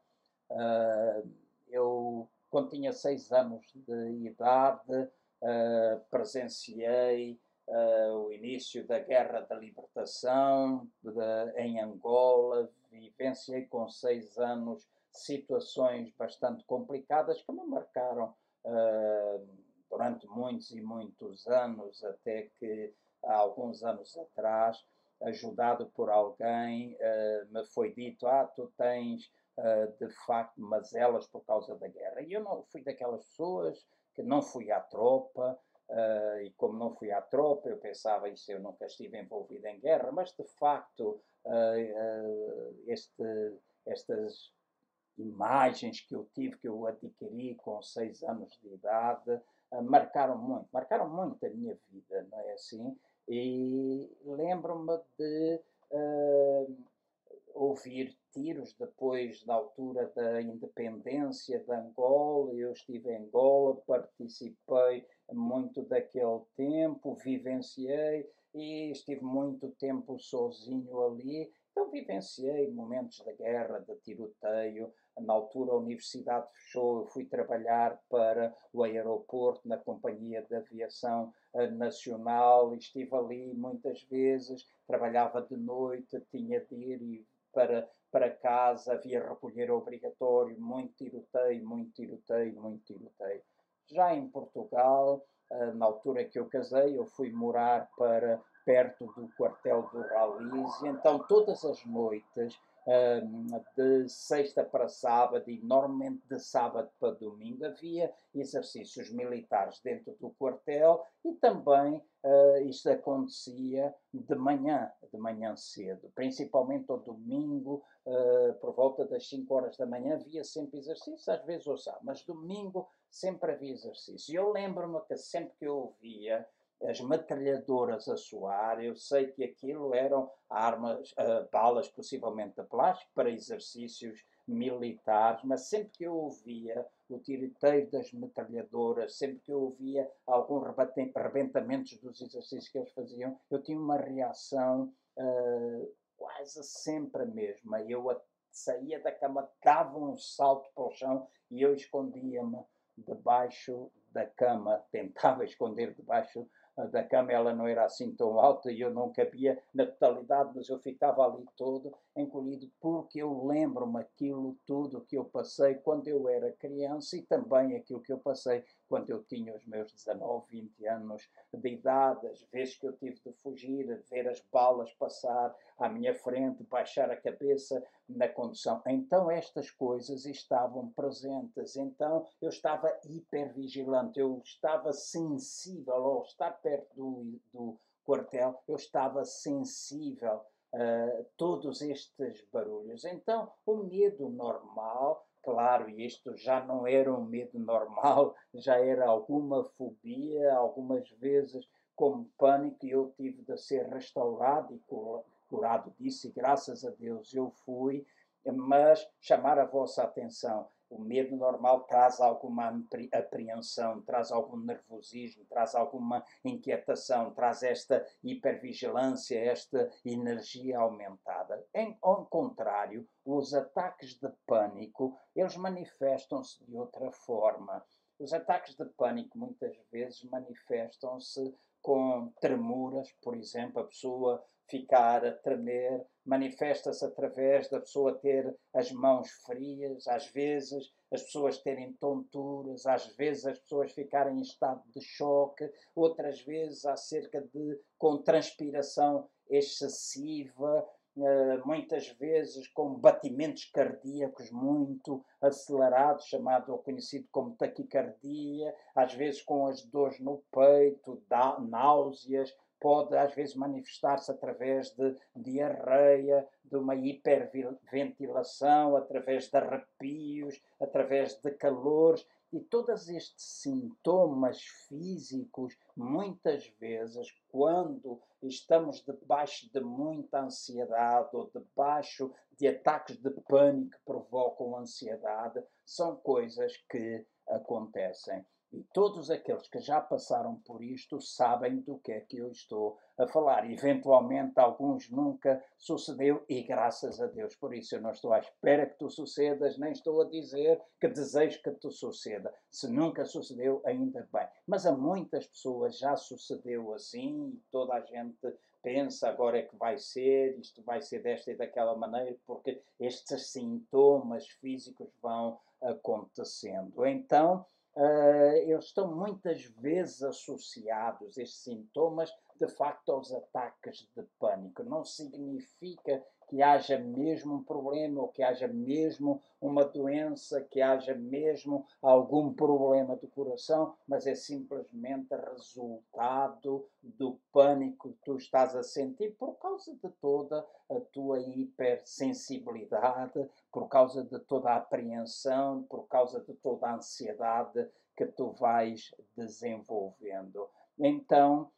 Uh, eu, quando tinha seis anos de idade, uh, presenciei uh, o início da Guerra da Libertação de, em Angola, vivenciei com seis anos situações bastante complicadas que me marcaram durante muitos e muitos anos, até que há alguns anos atrás, ajudado por alguém, uh, me foi dito: Ah, tu tens uh, de facto mazelas por causa da guerra. E eu não fui daquelas pessoas que não fui à tropa, Uh, e como não fui à tropa, eu pensava isso, eu nunca estive envolvido em guerra, mas de facto este, estas imagens que eu tive, que eu adquiri com seis anos de idade, marcaram muito, marcaram muito a minha vida, não é assim? E lembro-me de ouvir tiros depois da altura da independência de Angola. Eu estive em Angola, participei muito daquele tempo, vivenciei e estive muito tempo sozinho ali Então vivenciei momentos de guerra, de tiroteio. Na altura a universidade fechou, eu fui trabalhar para o aeroporto na Companhia de Aviação eh, Nacional, estive ali muitas vezes, trabalhava de noite, tinha de ir para, para casa, havia recolher obrigatório, muito tiroteio, muito tiroteio, muito tiroteio. Já em Portugal, eh, na altura que eu casei, eu fui morar para perto do quartel do Ralis, e então todas as noites, de sexta para sábado e normalmente de sábado para domingo, havia exercícios militares dentro do quartel e também uh, isto acontecia de manhã, de manhã cedo, principalmente ao domingo, uh, por volta das 5 horas da manhã, havia sempre exercício, às vezes ou sábado, mas domingo sempre havia exercício. E eu lembro-me que sempre que eu ouvia as metralhadoras a soar, eu sei que aquilo eram armas, uh, balas possivelmente de plástico para exercícios militares, mas sempre que eu ouvia o tiroteio das metralhadoras, sempre que eu ouvia alguns rebentamentos dos exercícios que eles faziam, eu tinha uma reação uh, quase sempre a mesma. Eu saía da cama, dava um salto para o chão e eu escondia-me debaixo da cama, <laughs> tentava esconder debaixo da cama ela não era assim tão alta e eu não cabia na totalidade, mas eu ficava ali todo encolhido porque eu lembro-me aquilo tudo que eu passei quando eu era criança e também aquilo que eu passei quando eu tinha os meus 19, 20 anos de idade, as vezes que eu tive de fugir, ver as balas passar à minha frente, baixar a cabeça na condução. Então estas coisas estavam presentes, então eu estava hipervigilante, eu estava sensível ao estar perto do, do quartel, eu estava sensível a todos estes barulhos. Então o medo normal Claro, isto já não era um medo normal, <laughs> já era alguma fobia, algumas vezes como pânico, e eu tive de ser restaurado e curado disso, e graças a Deus eu fui, mas chamar a vossa atenção. O medo normal traz alguma apreensão, traz algum nervosismo, traz alguma inquietação, traz esta hipervigilância, esta energia aumentada. Em, ao contrário, os ataques de pânico, eles manifestam-se de outra forma. Os ataques de pânico muitas vezes manifestam-se com tremuras, por exemplo, a pessoa ficar a tremer, manifesta-se através da pessoa ter as mãos frias, às vezes as pessoas terem tonturas, às vezes as pessoas ficarem em estado de choque, outras vezes acerca de com transpiração excessiva, eh, muitas vezes com batimentos cardíacos muito acelerados, chamado ou conhecido como taquicardia, às vezes com as dores no peito, náuseas, pode às vezes manifestar-se através de diarreia, de uma hiperventilação, através de arrepios, através de calores. E todos estes sintomas físicos, muitas vezes, quando estamos debaixo de muita ansiedade ou debaixo de ataques de pânico que provocam ansiedade, são coisas que acontecem. E todos aqueles que já passaram por isto sabem do que é que eu estou a falar. Eventualmente, alguns nunca sucedeu e graças a Deus por isso. Eu não estou à espera que tu sucedas, nem estou a dizer que desejo que tu suceda. Se nunca sucedeu, ainda bem. Mas a muitas pessoas já sucedeu assim e toda a gente pensa agora é que vai ser, isto vai ser desta e daquela maneira, porque estes sintomas físicos vão acontecendo. Então, Uh, eles estão muitas vezes associados, estes sintomas, de facto, aos ataques de pânico. Não significa que haja mesmo um problema ou que haja mesmo uma doença, que haja mesmo algum problema do coração, mas é simplesmente resultado do pânico que tu estás a sentir por causa de toda a tua hipersensibilidade, por causa de toda a apreensão, por causa de toda a ansiedade que tu vais desenvolvendo. Então,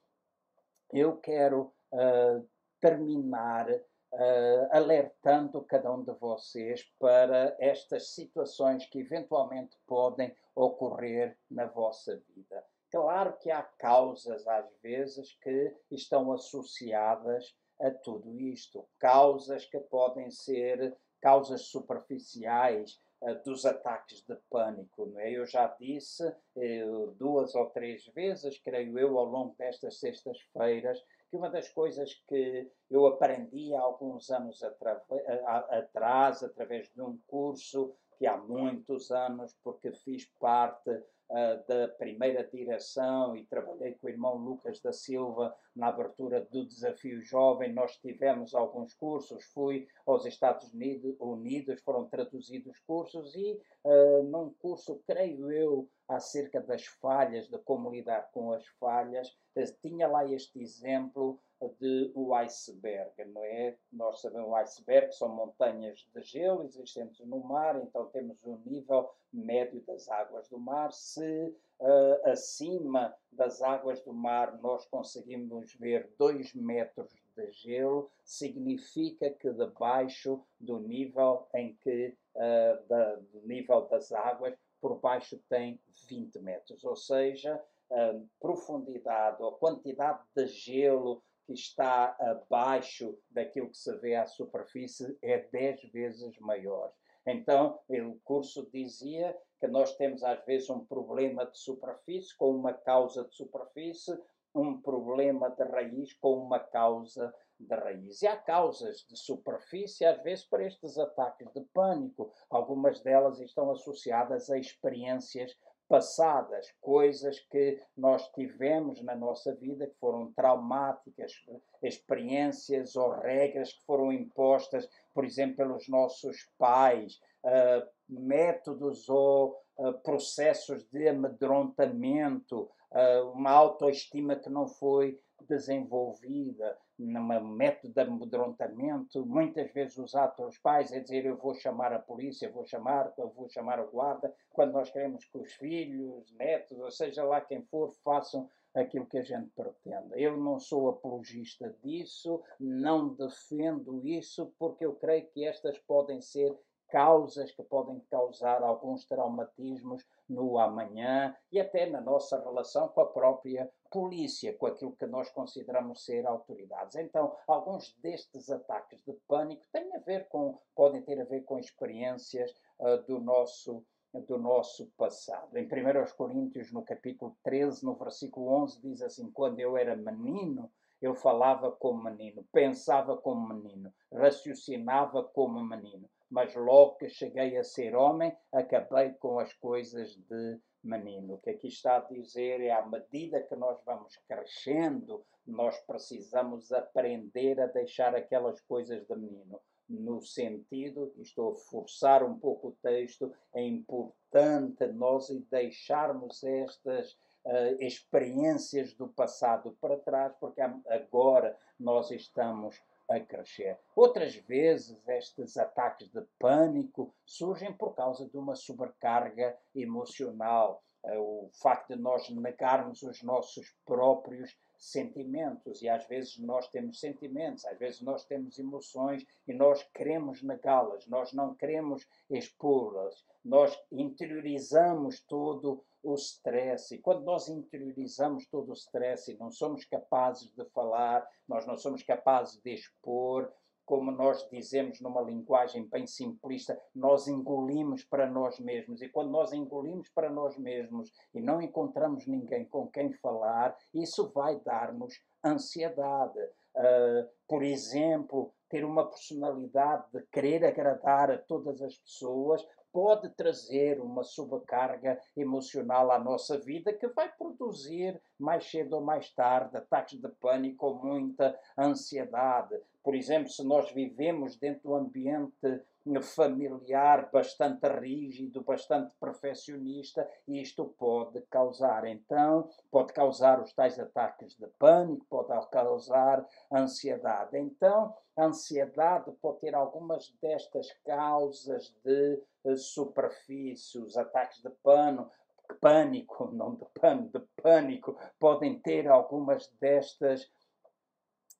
eu quero uh, terminar uh, alertando cada um de vocês para estas situações que eventualmente podem ocorrer na vossa vida. Claro que há causas, às vezes, que estão associadas a tudo isto. Causas que podem ser causas superficiais, uh, dos ataques de pânico. É? Eu já disse uh, duas ou três vezes, creio eu, ao longo destas sextas-feiras, que uma das coisas que eu aprendi há alguns anos atrás, através de um curso que há muitos anos, porque fiz parte uh, da primeira direção e trabalhei com o irmão Lucas da Silva na abertura do Desafio Jovem. Nós tivemos alguns cursos, fui aos Estados Unidos, foram traduzidos cursos e uh, num curso, creio eu, acerca das falhas, de como lidar com as falhas, uh, tinha lá este exemplo de o iceberg, não é? Nós sabemos o iceberg são montanhas de gelo existentes no mar, então temos o nível médio das águas do mar. Se uh, acima das águas do mar nós conseguimos ver 2 metros de gelo, significa que debaixo do nível em que uh, da, do nível das águas por baixo tem 20 metros, ou seja, a profundidade ou quantidade de gelo que está abaixo daquilo que se vê à superfície é 10 vezes maior. Então, o curso dizia que nós temos às vezes um problema de superfície com uma causa de superfície, um problema de raiz com uma causa de raiz. E há causas de superfície, às vezes, para estes ataques de pânico. Algumas delas estão associadas a experiências passadas, coisas que nós tivemos na nossa vida que foram traumáticas, experiências ou regras que foram impostas, por exemplo, pelos nossos pais, uh, métodos ou uh, processos de amedrontamento, uh, uma autoestima que não foi desenvolvida, num método de amedrontamento, muitas vezes usado pelos pais, é dizer eu vou chamar a polícia, vou chamar, eu vou chamar a guarda, quando nós queremos que os filhos, netos, ou seja lá quem for, façam aquilo que a gente pretende. Eu não sou apologista disso, não defendo isso, porque eu creio que estas podem ser causas que podem causar alguns traumatismos no amanhã e até na nossa relação com a própria polícia, com aquilo que nós consideramos ser autoridades. Então, alguns destes ataques de pânico têm a ver com, podem ter a ver com experiências uh, do nosso do nosso passado. Em 1 Coríntios, no capítulo 13, no versículo 11, diz assim: Quando eu era menino, eu falava como menino, pensava como menino, raciocinava como menino mas logo que cheguei a ser homem, acabei com as coisas de menino. O que aqui está a dizer é, à medida que nós vamos crescendo, nós precisamos aprender a deixar aquelas coisas de menino. No sentido, estou a forçar um pouco o texto, é importante nós deixarmos estas uh, experiências do passado para trás, porque agora nós estamos a crescer. Outras vezes, estes ataques de pânico surgem por causa de uma sobrecarga emocional, eh, o facto de nós negarmos os nossos próprios sentimentos. E às vezes nós temos sentimentos, às vezes nós temos emoções e nós queremos negá-las, nós não queremos expô-las, nós interiorizamos todo o stress. E quando nós interiorizamos todo o stress e não somos capazes de falar, nós não somos capazes de expor, como nós dizemos numa linguagem bem simplista, nós engolimos para nós mesmos. E quando nós engolimos para nós mesmos e não encontramos ninguém com quem falar, isso vai dar-nos ansiedade. Uh, por exemplo, ter uma personalidade de querer agradar a todas as pessoas pode trazer uma sobrecarga emocional à nossa vida que vai produzir mais cedo ou mais tarde ataques de pânico ou muita ansiedade. Por exemplo, se nós vivemos dentro de um ambiente familiar bastante rígido, bastante perfeccionista, isto pode causar, então, pode causar os tais ataques de pânico, pode causar ansiedade. Então, a ansiedade pode ter algumas destas causas de superfície, os ataques de pano, pânico, <laughs> não de pano, de pânico, podem ter algumas destas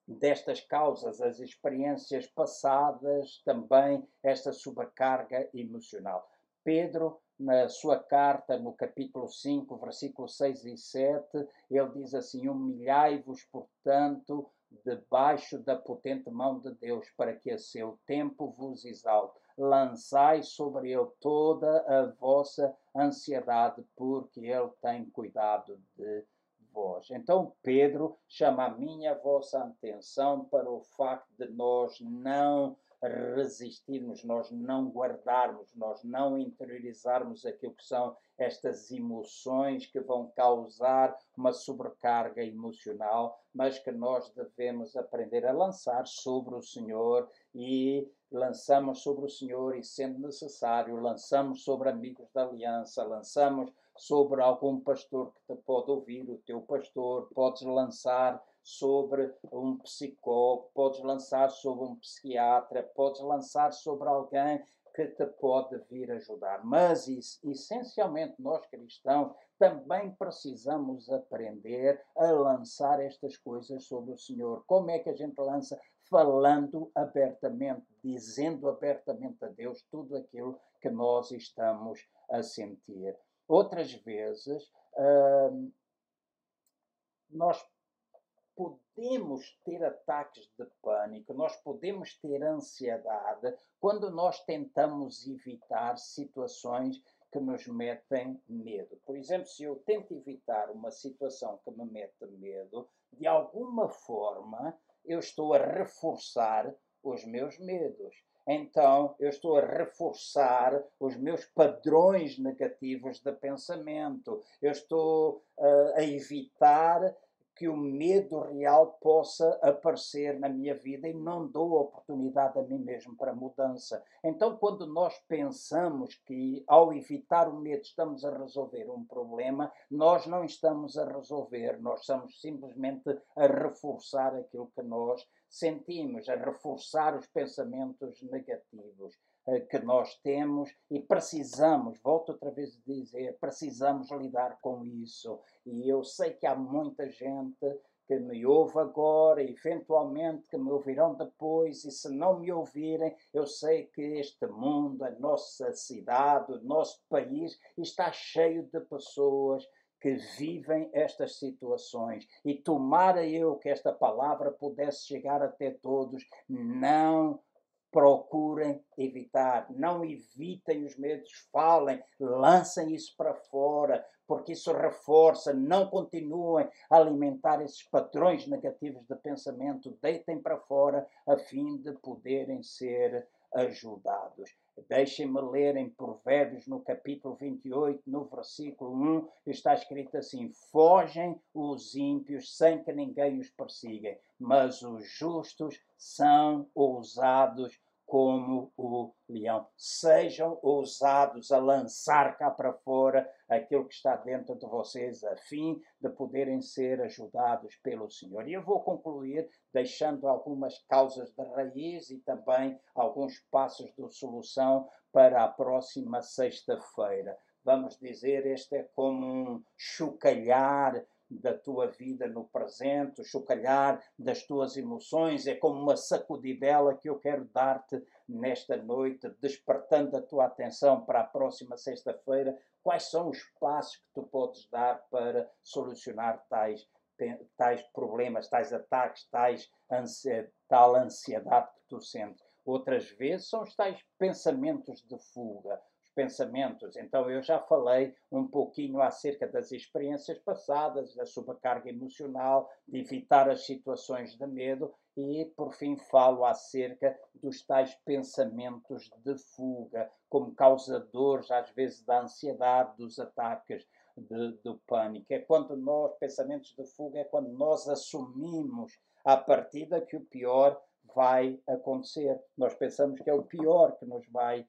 destas causas, as experiências passadas, também esta sobrecarga emocional. Pedro, na sua carta, no capítulo 5, versículos 6 e 7, ele diz assim: Humilhai-vos, portanto, debaixo da potente mão de Deus, para que a seu tempo vos exalte. Lançai sobre ele toda a vossa ansiedade, porque ele tem cuidado de vós. Então Pedro chama a minha a vossa atenção para o facto de nós não resistirmos, nós não guardarmos, nós não interiorizarmos aquilo que são estas emoções que vão causar uma sobrecarga emocional, mas que nós devemos aprender a lançar sobre o Senhor e lançamos sobre o Senhor e, sendo necessário, lançamos sobre amigos da aliança, lançamos sobre algum pastor que te pode ouvir, o teu pastor, podes lançar sobre um psicólogo, podes lançar sobre um psiquiatra, podes lançar sobre alguém que te pode vir ajudar. Mas, essencialmente, nós cristãos também precisamos aprender a lançar estas coisas sobre o Senhor. Como é que a gente lança? Falando abertamente, dizendo abertamente a Deus tudo aquilo que nós estamos a sentir. Outras vezes, hum, nós podemos ter ataques de pânico, nós podemos ter ansiedade quando nós tentamos evitar situações que nos metem medo. Por exemplo, se eu tento evitar uma situação que me mete medo, de alguma forma eu estou a reforçar os meus medos. Então, eu estou a reforçar os meus padrões negativos de pensamento. Eu estou uh, a evitar que o medo real possa aparecer na minha vida e não dou oportunidade a mim mesmo para mudança. Então, quando nós pensamos que ao evitar o medo estamos a resolver um problema, nós não estamos a resolver, nós estamos simplesmente a reforçar aquilo que nós sentimos, a reforçar os pensamentos negativos. Eh, que nós temos e precisamos, volto outra vez a dizer, precisamos lidar com isso. E eu sei que há muita gente que me ouve agora, eventualmente que me ouvirão depois, e se não me ouvirem, eu sei que este mundo, a nossa cidade, o nosso país está cheio de pessoas que vivem estas situações. E tomara eu que esta palavra pudesse chegar até todos, não procurem evitar, não evitem os medos, falem, lancem isso para fora, porque isso reforça, não continuem a alimentar esses padrões negativos de pensamento, deitem para fora a fim de poderem ser ajudados. Deixem-me ler em Provérbios, no capítulo 28, no versículo 1, está escrito assim: Fogem os ímpios sem que ninguém os persiga, mas os justos são ousados como o leão. Sejam ousados a lançar cá para fora aquilo que está dentro de vocês, a fim de poderem ser ajudados pelo Senhor. E eu vou concluir deixando algumas causas de raiz e também alguns passos de solução para a próxima sexta-feira. Vamos dizer, este é como um chocalhar da tua vida no presente, o chocalhar das tuas emoções, é como uma sacudidela que eu quero dar-te nesta noite, despertando a tua atenção para a próxima sexta-feira. Quais são os passos que tu podes dar para solucionar tais, tais problemas, tais ataques, tais tal ansiedade que tu sentes? Outras vezes são os tais pensamentos de fuga, pensamentos. Então, eu já falei um pouquinho acerca das experiências passadas, da sobrecarga emocional, de evitar as situações de medo e, por fim, falo acerca dos tais pensamentos de fuga, como causadores, às vezes, da ansiedade, dos ataques. De, do pânico. É quando nós, pensamentos de fuga, é quando nós assumimos a partida que o pior vai acontecer. Nós pensamos que é o pior que nos vai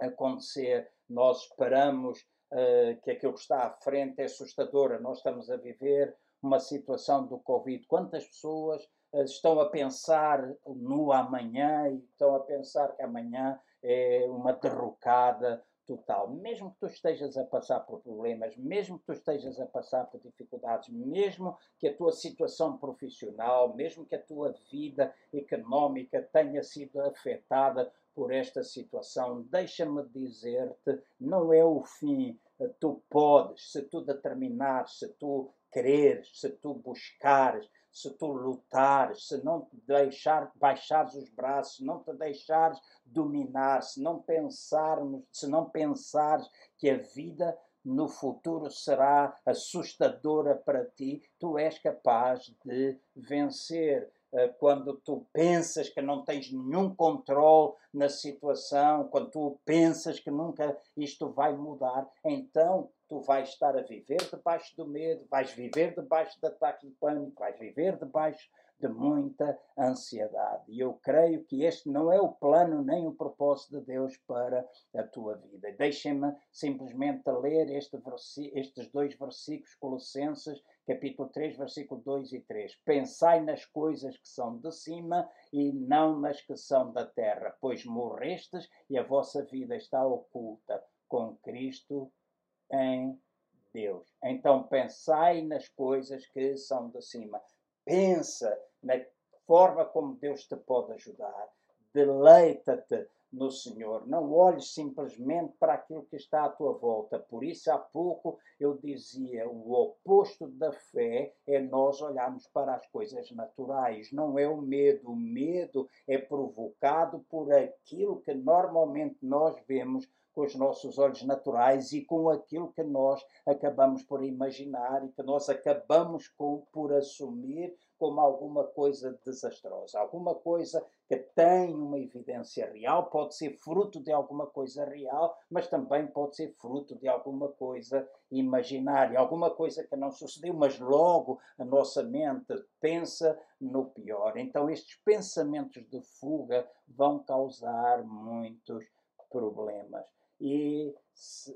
acontecer, nós esperamos uh, que aquilo que está à frente é assustador. Nós estamos a viver uma situação do Covid. Quantas pessoas estão a pensar no amanhã e estão a pensar que amanhã é uma derrocada total. Mesmo que tu estejas a passar por problemas, mesmo que tu estejas a passar por dificuldades, mesmo que a tua situação profissional, mesmo que a tua vida económica tenha sido afetada por esta situação, deixa-me dizer-te, não é o fim. Tu podes, se tu determinares, se tu quereres, se tu buscares, se tu lutares, se não te deixar, baixares os braços, se não te deixares dominar, se não pensarmos, se não pensares que a vida no futuro será assustadora para ti, tu és capaz de vencer. Eh, quando tu pensas que não tens nenhum controle na situação, quando tu pensas que nunca isto vai mudar, então tu vais estar a viver debaixo do medo, vais viver debaixo de ataques de pânico, vais viver debaixo de muita ansiedade. E eu creio que este não é o plano nem o propósito de Deus para a tua vida. Deixem-me simplesmente ler este estes dois versículos, Colossenses, capítulo 3, versículo 2 e 3. Pensai nas coisas que são de cima e não nas que são da terra, pois morrestes e a vossa vida está oculta com Cristo em Deus. Então pensai nas coisas que são de cima. Pensa na forma como Deus te pode ajudar. Deleita-te no Senhor. Não olhes simplesmente para aquilo que está à tua volta. Por isso, há pouco eu dizia: o oposto da fé é nós olharmos para as coisas naturais. Não é o medo. O medo é provocado por aquilo que normalmente nós vemos com os nossos olhos naturais e com aquilo que nós acabamos por imaginar e que nós acabamos por assumir como alguma coisa desastrosa, alguma coisa que tem uma evidência real, pode ser fruto de alguma coisa real, mas também pode ser fruto de alguma coisa imaginária, alguma coisa que não sucedeu, mas logo a nossa mente pensa no pior. Então, estes pensamentos de fuga vão causar muitos problemas. E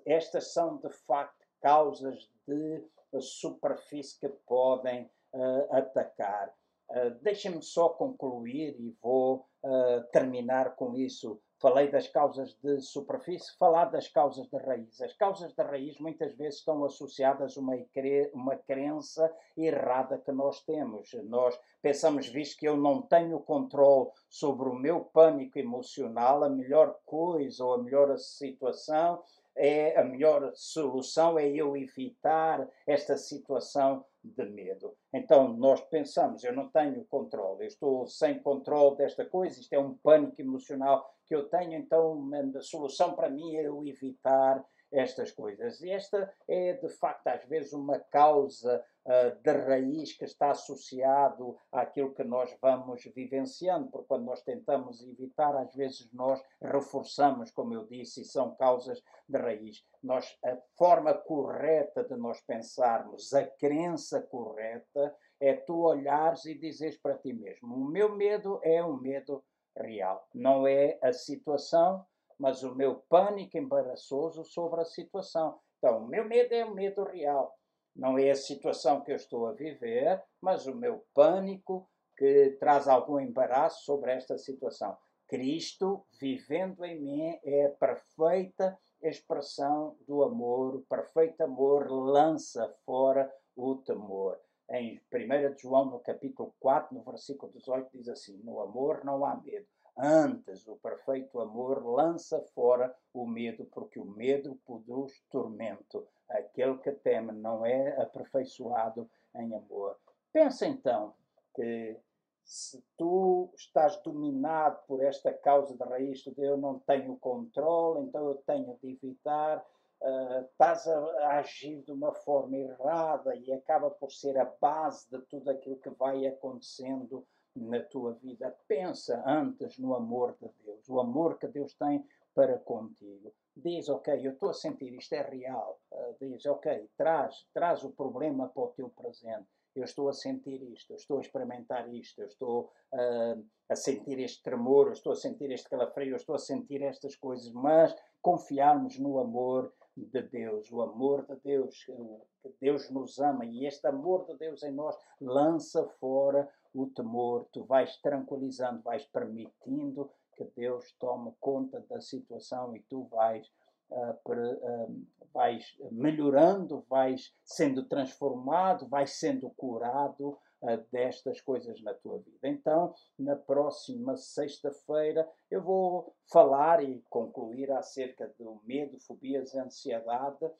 estas são, de facto, causas de superfície que podem uh, atacar. Uh, Deixem-me só concluir e vou uh, terminar com isso. Falei das causas de superfície, falar das causas de raiz. As causas de raiz muitas vezes estão associadas a uma, uma crença errada que nós temos. Nós pensamos, visto que eu não tenho controle sobre o meu pânico emocional, a melhor coisa ou a melhor situação é a melhor solução é eu evitar esta situação de medo. Então nós pensamos, eu não tenho controle, eu estou sem controle desta coisa, isto é um pânico emocional que eu tenho, então a solução para mim é eu evitar estas coisas. Esta é, de facto, às vezes uma causa uh, de raiz que está associado àquilo que nós vamos vivenciando, porque quando nós tentamos evitar, às vezes nós reforçamos, como eu disse, e são causas de raiz. Nós, a forma correta de nós pensarmos, a crença correta, é tu olhares e dizeres para ti mesmo: o meu medo é um medo real, não é a situação mas o meu pânico embaraçoso sobre a situação. Então, o meu medo é um medo real. Não é a situação que eu estou a viver, mas o meu pânico que traz algum embaraço sobre esta situação. Cristo, vivendo em mim, é a perfeita expressão do amor. O perfeito amor lança fora o temor. Em 1 João, no capítulo 4, no versículo 18, diz assim: No amor não há medo, Antes, o perfeito amor lança fora o medo, porque o medo produz tormento. Aquele que teme não é aperfeiçoado em amor. Pensa então que se tu estás dominado por esta causa de raiz de eu não tenho controle, então eu tenho de evitar, uh, estás a, a, agir de uma forma errada e acaba por ser a base de tudo aquilo que vai acontecendo na tua vida. Pensa antes no amor de Deus, o amor que Deus tem para contigo. Diz, ok, eu estou a sentir isto é real. Uh, diz, ok, traz, traz o problema para o teu presente. Eu estou a sentir isto, eu estou a experimentar isto, eu estou uh, a sentir este tremor, eu estou a sentir este calafrio, eu estou a sentir estas coisas, mas confiarmos no amor de Deus, o amor de Deus, que Deus nos ama e este amor de Deus em nós lança fora o temor, tu vais tranquilizando, vais permitindo que Deus tome conta da situação e tu vais, uh, per, uh, vais melhorando, vais sendo transformado, vais sendo curado uh, destas coisas na tua vida. Então, na próxima sexta-feira, eu vou falar e concluir acerca do medo, fobias e ansiedade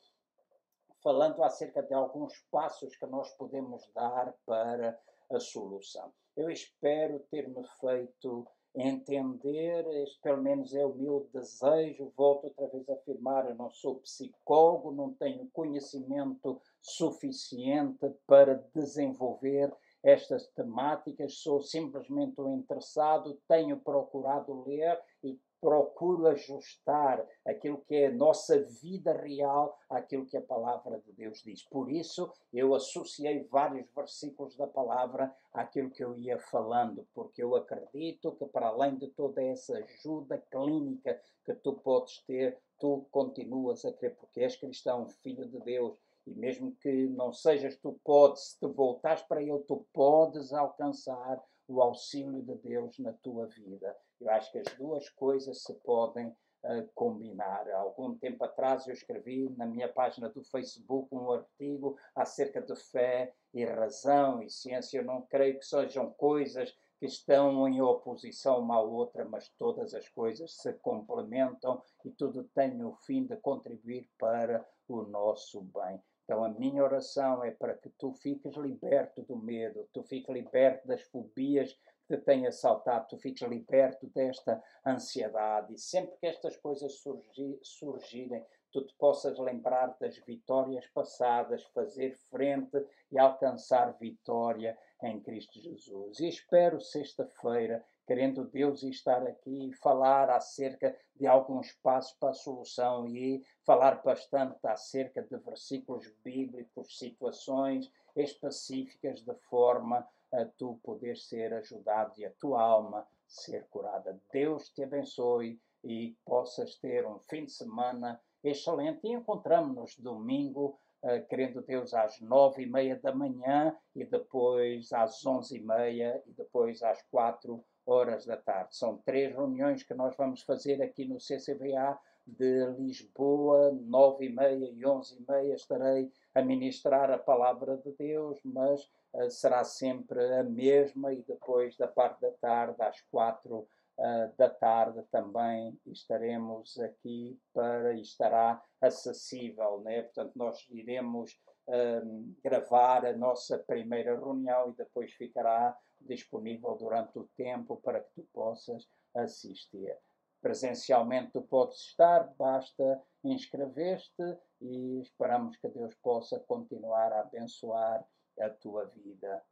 falando acerca de alguns passos que nós podemos dar para a solução. Eu espero ter-me feito entender, este pelo menos é o meu desejo. Volto outra vez a afirmar: eu não sou psicólogo, não tenho conhecimento suficiente para desenvolver estas temáticas, sou simplesmente um interessado, tenho procurado ler e procuro ajustar aquilo que é a nossa vida real àquilo que a palavra de Deus diz. Por isso, eu associei vários versículos da palavra àquilo que eu ia falando, porque eu acredito que, para além de toda essa ajuda clínica que tu podes ter, tu continuas a crer, porque és cristão, filho de Deus. E mesmo que não sejas, tu podes, se te voltares para Ele, tu podes alcançar o auxílio de Deus na tua vida. Eu acho que as duas coisas se podem uh, combinar. Algum tempo atrás eu escrevi na minha página do Facebook um artigo acerca de fé e razão e ciência. Eu não creio que sejam coisas que estão em oposição uma à outra, mas todas as coisas se complementam e tudo tem o fim de contribuir para o nosso bem. Então, a minha oração é para que tu fiques liberto do medo, tu fiques liberto das fobias te têm assaltado, tu fiques liberto desta ansiedade. E sempre que estas coisas surgir, surgirem, tu te possas lembrar das vitórias passadas, fazer frente e alcançar vitória em Cristo Jesus. E espero sexta-feira querendo Deus estar aqui e falar acerca de alguns passos para a solução e falar bastante acerca de versículos bíblicos, situações específicas de forma a tu poder ser ajudado e a tua alma ser curada. Deus te abençoe e possas ter um fim de semana excelente e encontramos-nos domingo Uh, querendo Deus, às nove e meia da manhã e depois às onze e meia e depois às quatro horas da tarde. São três reuniões que nós vamos fazer aqui no CCBA de Lisboa, nove e meia e onze e meia estarei a ministrar a palavra de Deus, mas uh, será sempre a mesma e depois da parte da tarde, às quatro uh, da tarde também estaremos aqui para estará acessível, né? Portanto, nós iremos uh, gravar a nossa primeira reunião e depois ficará disponível durante o tempo para que tu possas assistir. Presencialmente tu podes estar, basta inscrever-te e esperamos que Deus possa continuar a abençoar a tua vida.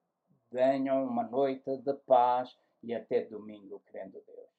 Venham uma noite de paz e até domingo, crendo Deus.